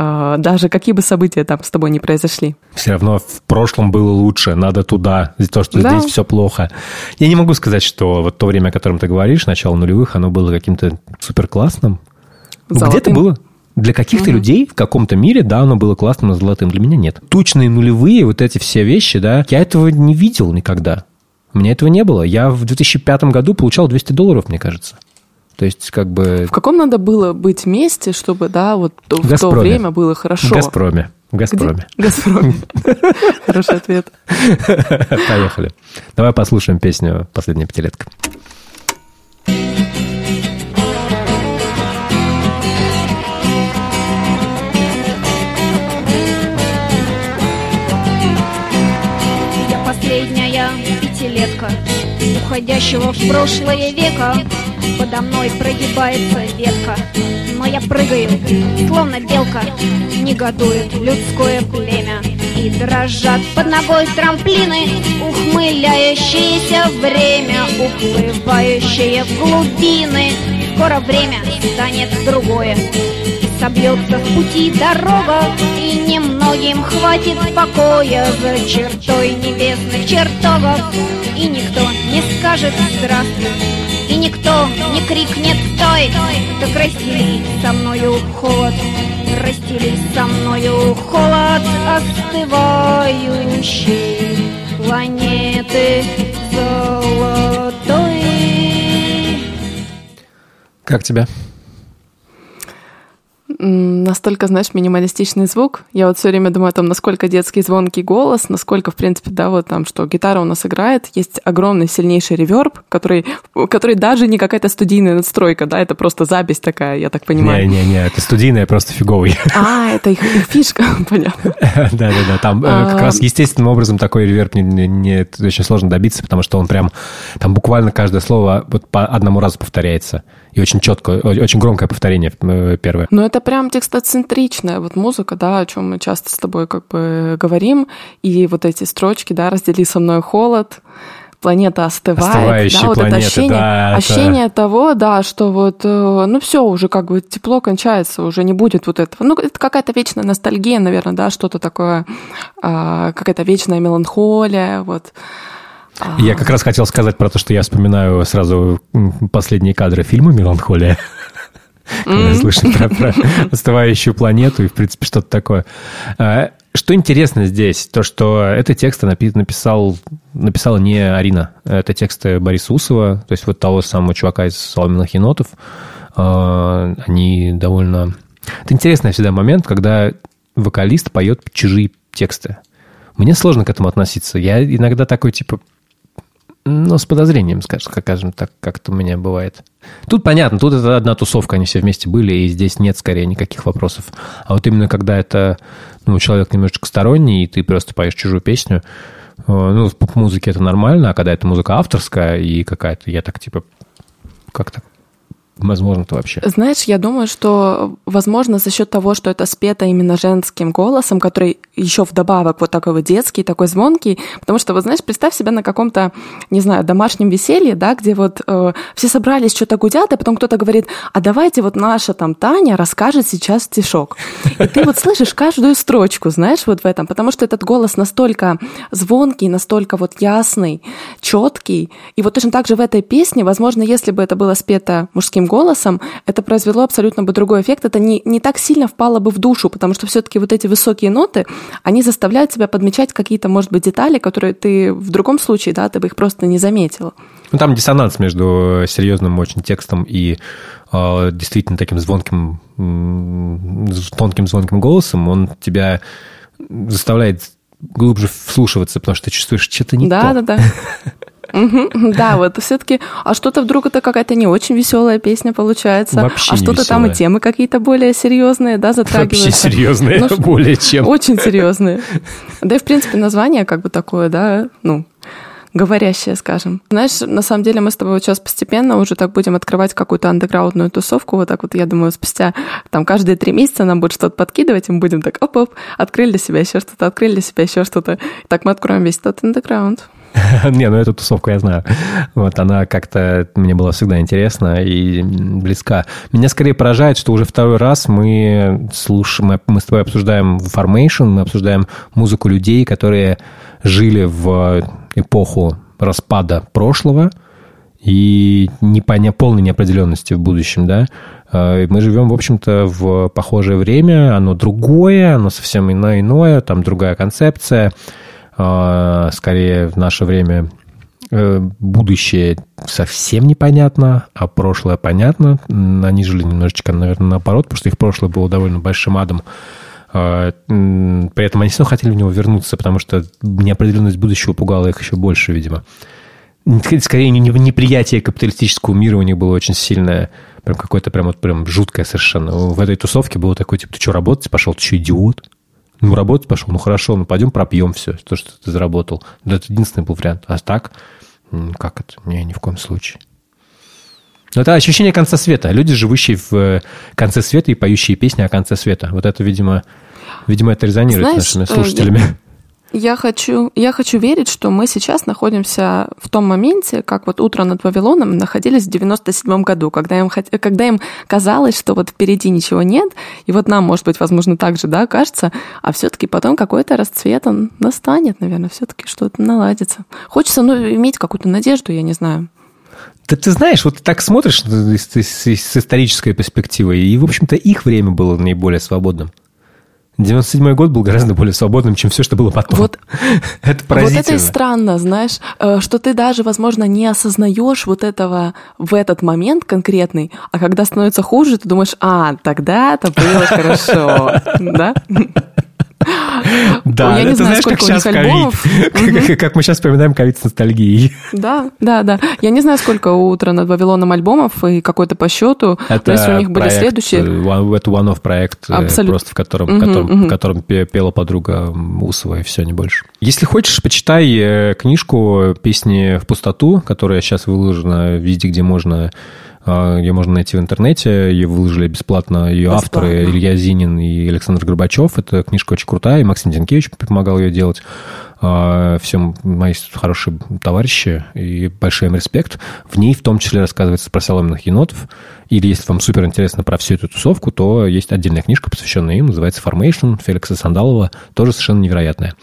А, даже какие бы события там с тобой не произошли. Все равно в прошлом было лучше, надо туда, то, что Да. здесь все плохо. Я не могу сказать, что вот то время, о котором ты говоришь, начало нулевых, оно было каким-то супер классным. Где-то было. Для каких-то людей в каком-то мире, да, оно было классным, но золотым. Для меня нет. Тучные нулевые, вот эти все вещи, да, я этого не видел никогда. У меня этого не было. Я в 2005 году получал 200 долларов, мне кажется. То есть, как бы... В каком надо было быть месте, чтобы, да, вот то- в то Газпроме. время было В хорошо? Газпроме. В Где? Газпроме. <laughs> Газпроме. <laughs> Хороший ответ. <laughs> Поехали. Давай послушаем песню «Последняя пятилетка». Уходящего в прошлое века. Подо мной прогибается ветка. Но я прыгаю, словно белка. Негодует людское племя. И дрожат под ногой трамплины Ухмыляющееся время Уплывающее в глубины. Скоро время станет другое. Собьется в пути дорога, и немногим хватит покоя за чертой небесных чертогов. И никто не скажет здравствуй, и никто не крикнет стой. Так растили со мною холод, растили со мною холод остывающей планеты золотой. Как тебя? Настолько, знаешь, минималистичный звук. Я вот все время думаю о том, насколько детский звонкий голос, насколько, в принципе, да, вот там, что гитара у нас играет, есть огромный сильнейший реверб, который, который даже не какая-то студийная надстройка, да, это просто запись такая, я так понимаю. Не-не-не, это студийная просто фиговый. А, это их, их фишка, <laughs> понятно. Да-да-да, там э, как А. раз естественным образом такой реверб не, не- очень сложно добиться, потому что он прям, там буквально каждое слово вот по одному разу повторяется. И очень четко, очень громкое повторение э, первое. Но это прям текстоцентричная вот музыка, да, о чем мы часто с тобой как бы говорим. И вот эти строчки, да, раздели со мной холод, планета остывает, да, вот планеты, это ощущение, да, это- ощущение того, да, что вот, э, ну все, уже как бы тепло кончается, уже не будет вот этого. Ну, это какая-то вечная ностальгия, наверное, да, что-то такое, а, какая-то вечная меланхолия, вот. А, Я как раз хотел сказать про то, что я вспоминаю сразу последние кадры фильма «Меланхолия». <laughs> Когда слышно про, про <laughs> остывающую планету и, в принципе, что-то такое. А, Что интересно здесь, то, что это тексты напи- написал, написала не Арина. Это тексты Бориса Усова, то есть вот того самого чувака из «Соломенных енотов». А, Они довольно... Это интересный всегда момент, когда вокалист поет чужие тексты. Мне сложно к этому относиться. Я иногда такой, типа, ну, с подозрением, скажем, скажем так, как-то у меня бывает. Тут понятно, тут это одна тусовка, они все вместе были, и здесь нет скорее никаких вопросов. А вот именно когда это, ну, человек немножечко сторонний, и ты просто поешь чужую песню, э, ну, в поп-музыке это нормально, а когда это музыка авторская и какая-то, я так, типа, как так возможно-то вообще? Знаешь, я думаю, что, возможно, за счет того, что это спето именно женским голосом, который еще вдобавок вот такой вот детский, такой звонкий, потому что, вот знаешь, представь себя на каком-то, не знаю, домашнем веселье, да, где вот э, все собрались, что-то гудят, а потом кто-то говорит, а давайте вот наша там Таня расскажет сейчас стишок. И ты вот слышишь каждую строчку, знаешь, вот в этом, потому что этот голос настолько звонкий, настолько вот ясный, четкий. И вот точно так же в этой песне, возможно, если бы это было спето мужским голосом, это произвело абсолютно бы другой эффект. Это не, не так сильно впало бы в душу, потому что все-таки вот эти высокие ноты, они заставляют тебя подмечать какие-то, может быть, детали, которые ты в другом случае, да, ты бы их просто не заметил. Ну, там диссонанс между серьезным очень текстом и э, действительно таким звонким, тонким звонким голосом. Он тебя заставляет глубже вслушиваться, потому что ты чувствуешь что-то не да, то. да, да. Мгм, <laughs> <laughs> Да, вот все-таки, а что-то вдруг это какая-то не очень веселая песня получается, Вообще а что-то там и темы какие-то более серьезные, да, <laughs> Вообще затрагиваются. серьезные, Ну, <laughs> более чем. Очень серьезные. Да и, в принципе, название как бы такое, да, ну, говорящее, скажем. Знаешь, на самом деле мы с тобой вот сейчас постепенно уже так будем открывать какую-то андеграундную тусовку. Вот так вот, я думаю, спустя там каждые три месяца нам будет что-то подкидывать, и мы будем так оп-оп, открыли для себя еще что-то, открыли для себя еще что-то. Так мы откроем весь этот андеграунд. <laughs> Не, ну эту тусовку я знаю. Вот она как-то мне была всегда интересна и близка. Меня скорее поражает, что уже второй раз мы слушаем, мы, с тобой обсуждаем Formation, мы обсуждаем музыку людей, которые жили в эпоху распада прошлого и непоня... полной неопределенности в будущем, да. Э, Мы живем, в общем-то, в похожее время, оно другое, оно совсем иное, иное, там другая концепция. Э, Скорее, в наше время э, будущее совсем непонятно, а прошлое понятно. Они жили немножечко, наверное, наоборот, потому что их прошлое было довольно большим адом. М, При этом они все равно хотели в него вернуться, потому что неопределенность будущего пугала их еще больше, видимо. Скорее, не- не- неприятие капиталистического мира у них было очень сильное. Прям какое-то прям, вот, прям жуткое совершенно. В этой тусовке было такое, типа, ты что, работать пошел? Ты что, идиот? Ну, работать пошел? Ну, хорошо, ну, пойдем пропьем все, то, что ты заработал. Да, это единственный был вариант. А так? Как это? Не, ни в коем случае. Ну, Это ощущение конца света. Люди, живущие в э, конце света и поющие песни о конце света. Вот это, видимо, видимо, это резонирует Знаешь, с нашими э, слушателями. Я хочу, я хочу верить, что мы сейчас находимся в том моменте, как вот утро над Вавилоном находились в 97 году, когда им, когда им казалось, что вот впереди ничего нет, и вот нам, может быть, возможно, так же, да, кажется, а все-таки потом какой-то расцвет он настанет, наверное, все-таки что-то наладится. Хочется, ну, иметь какую-то надежду, я не знаю. Да ты знаешь, вот ты так смотришь с, с- с исторической перспективы, и, в общем-то, их время было наиболее свободным. 97 год был гораздо более свободным, чем все, что было потом. Вот <laughs> это Вот поразительно. это и странно, знаешь, э, что ты даже, возможно, не осознаешь вот этого в этот момент конкретный, а когда становится хуже, ты думаешь, а, тогда-то было хорошо, <laughs> да? Да, это знаешь, как сейчас ковид. Как- мы сейчас вспоминаем ковид с ностальгией. Да, да, да. Я не знаю, сколько у «Утро над Вавилоном» альбомов и какой-то по счету, но если у них были следующие... э, Это one-off проект, э, просто в котором, в котором пе- пела подруга Усова, и все, не больше. Если хочешь, почитай э, книжку «Песни в пустоту», которая сейчас выложена везде, где можно Ее можно найти в интернете. Ее выложили бесплатно ее Бесплатно. авторы Илья Зинин и Александр Горбачев. Эта книжка очень крутая, и Максим Зинкевич помогал ее делать. А, Всем мои хорошие товарищи, и большой им респект. В ней в том числе рассказывается про соломенных енотов. Или если вам супер интересно про всю эту тусовку, то есть отдельная книжка, посвященная им, называется «Formation» Феликса Сандалова, тоже совершенно невероятная.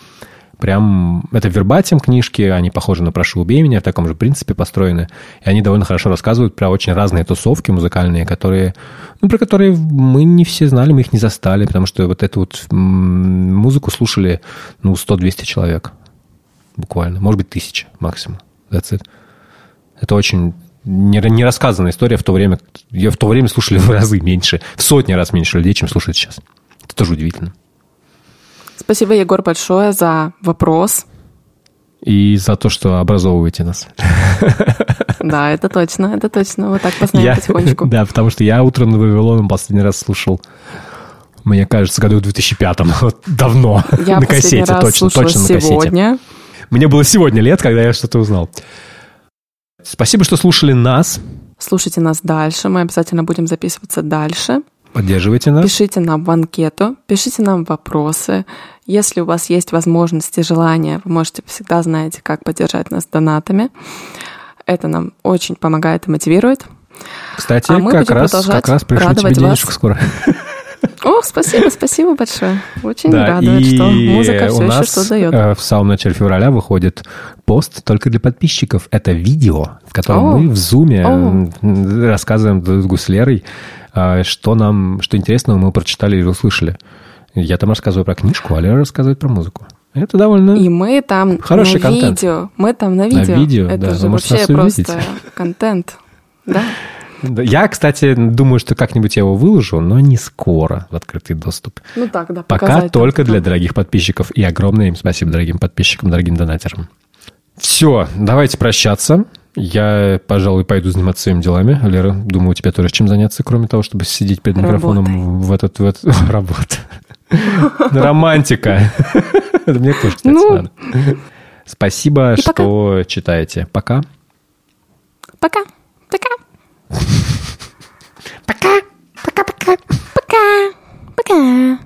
Прям это вербатим книжки, они похожи на «Прошу, убей меня», в таком же принципе построены. И они довольно хорошо рассказывают про очень разные тусовки музыкальные, которые, ну, про которые мы не все знали, мы их не застали, потому что вот эту вот музыку слушали, ну, 100-200 человек буквально, может быть, тысяча максимум. That's it. Это очень не, не рассказанная история в то время. Ее в то время слушали в разы меньше, в сотни раз меньше людей, чем слушают сейчас. Это тоже удивительно. Спасибо, Егор, большое за вопрос. И за то, что образовываете нас. <laughs> Да, это точно, это точно. Вот так познаем Я- потихонечку. <laughs> Да, потому что я утром на Вавилоном последний раз слушал, мне кажется, году в 2005 <laughs> Вот давно. Я на кассете, раз точно, точно на кассете. Мне было сегодня лет, когда я что-то узнал. Спасибо, что слушали нас. Слушайте нас дальше, мы обязательно будем записываться дальше. Поддерживайте нас. Пишите нам в анкету, пишите нам вопросы. Если у вас есть возможность и желание, вы можете всегда знаете, как поддержать нас донатами. Это нам очень помогает и мотивирует. Кстати, А мы как будем раз, продолжать как раз пришлю тебе денежку вас. скоро. О, спасибо, спасибо большое. Очень Да, радует, что музыка у все еще нас что дает. э, в самом начале февраля выходит пост только для подписчиков. Это видео, в котором О. мы в зуме О. рассказываем с Лерой, э, что нам, что интересного мы прочитали или услышали. Я там рассказываю про книжку, а Лера рассказывает про музыку. Это довольно... И мы там Хороший на контент. видео. Мы там на На видео. видео, Это да, же вы вообще увидеть. просто <laughs> контент. Да. Я, кстати, думаю, что как-нибудь я его выложу, но не скоро в открытый доступ. Ну так, да, Пока только для дорогих подписчиков. И огромное им спасибо дорогим подписчикам, дорогим донатерам. Все, давайте прощаться. Я, пожалуй, пойду заниматься своими делами. Лера, думаю, у тебя тоже чем заняться, кроме того, чтобы сидеть перед микрофоном Работой. в этот... В этот... <laughs> Работа. <laughs> Романтика. <laughs> Это мне тоже, кстати, Ну. надо. Спасибо, что читаете. Пока. Пока. Пока. Пока, пока-пока, пока, пока.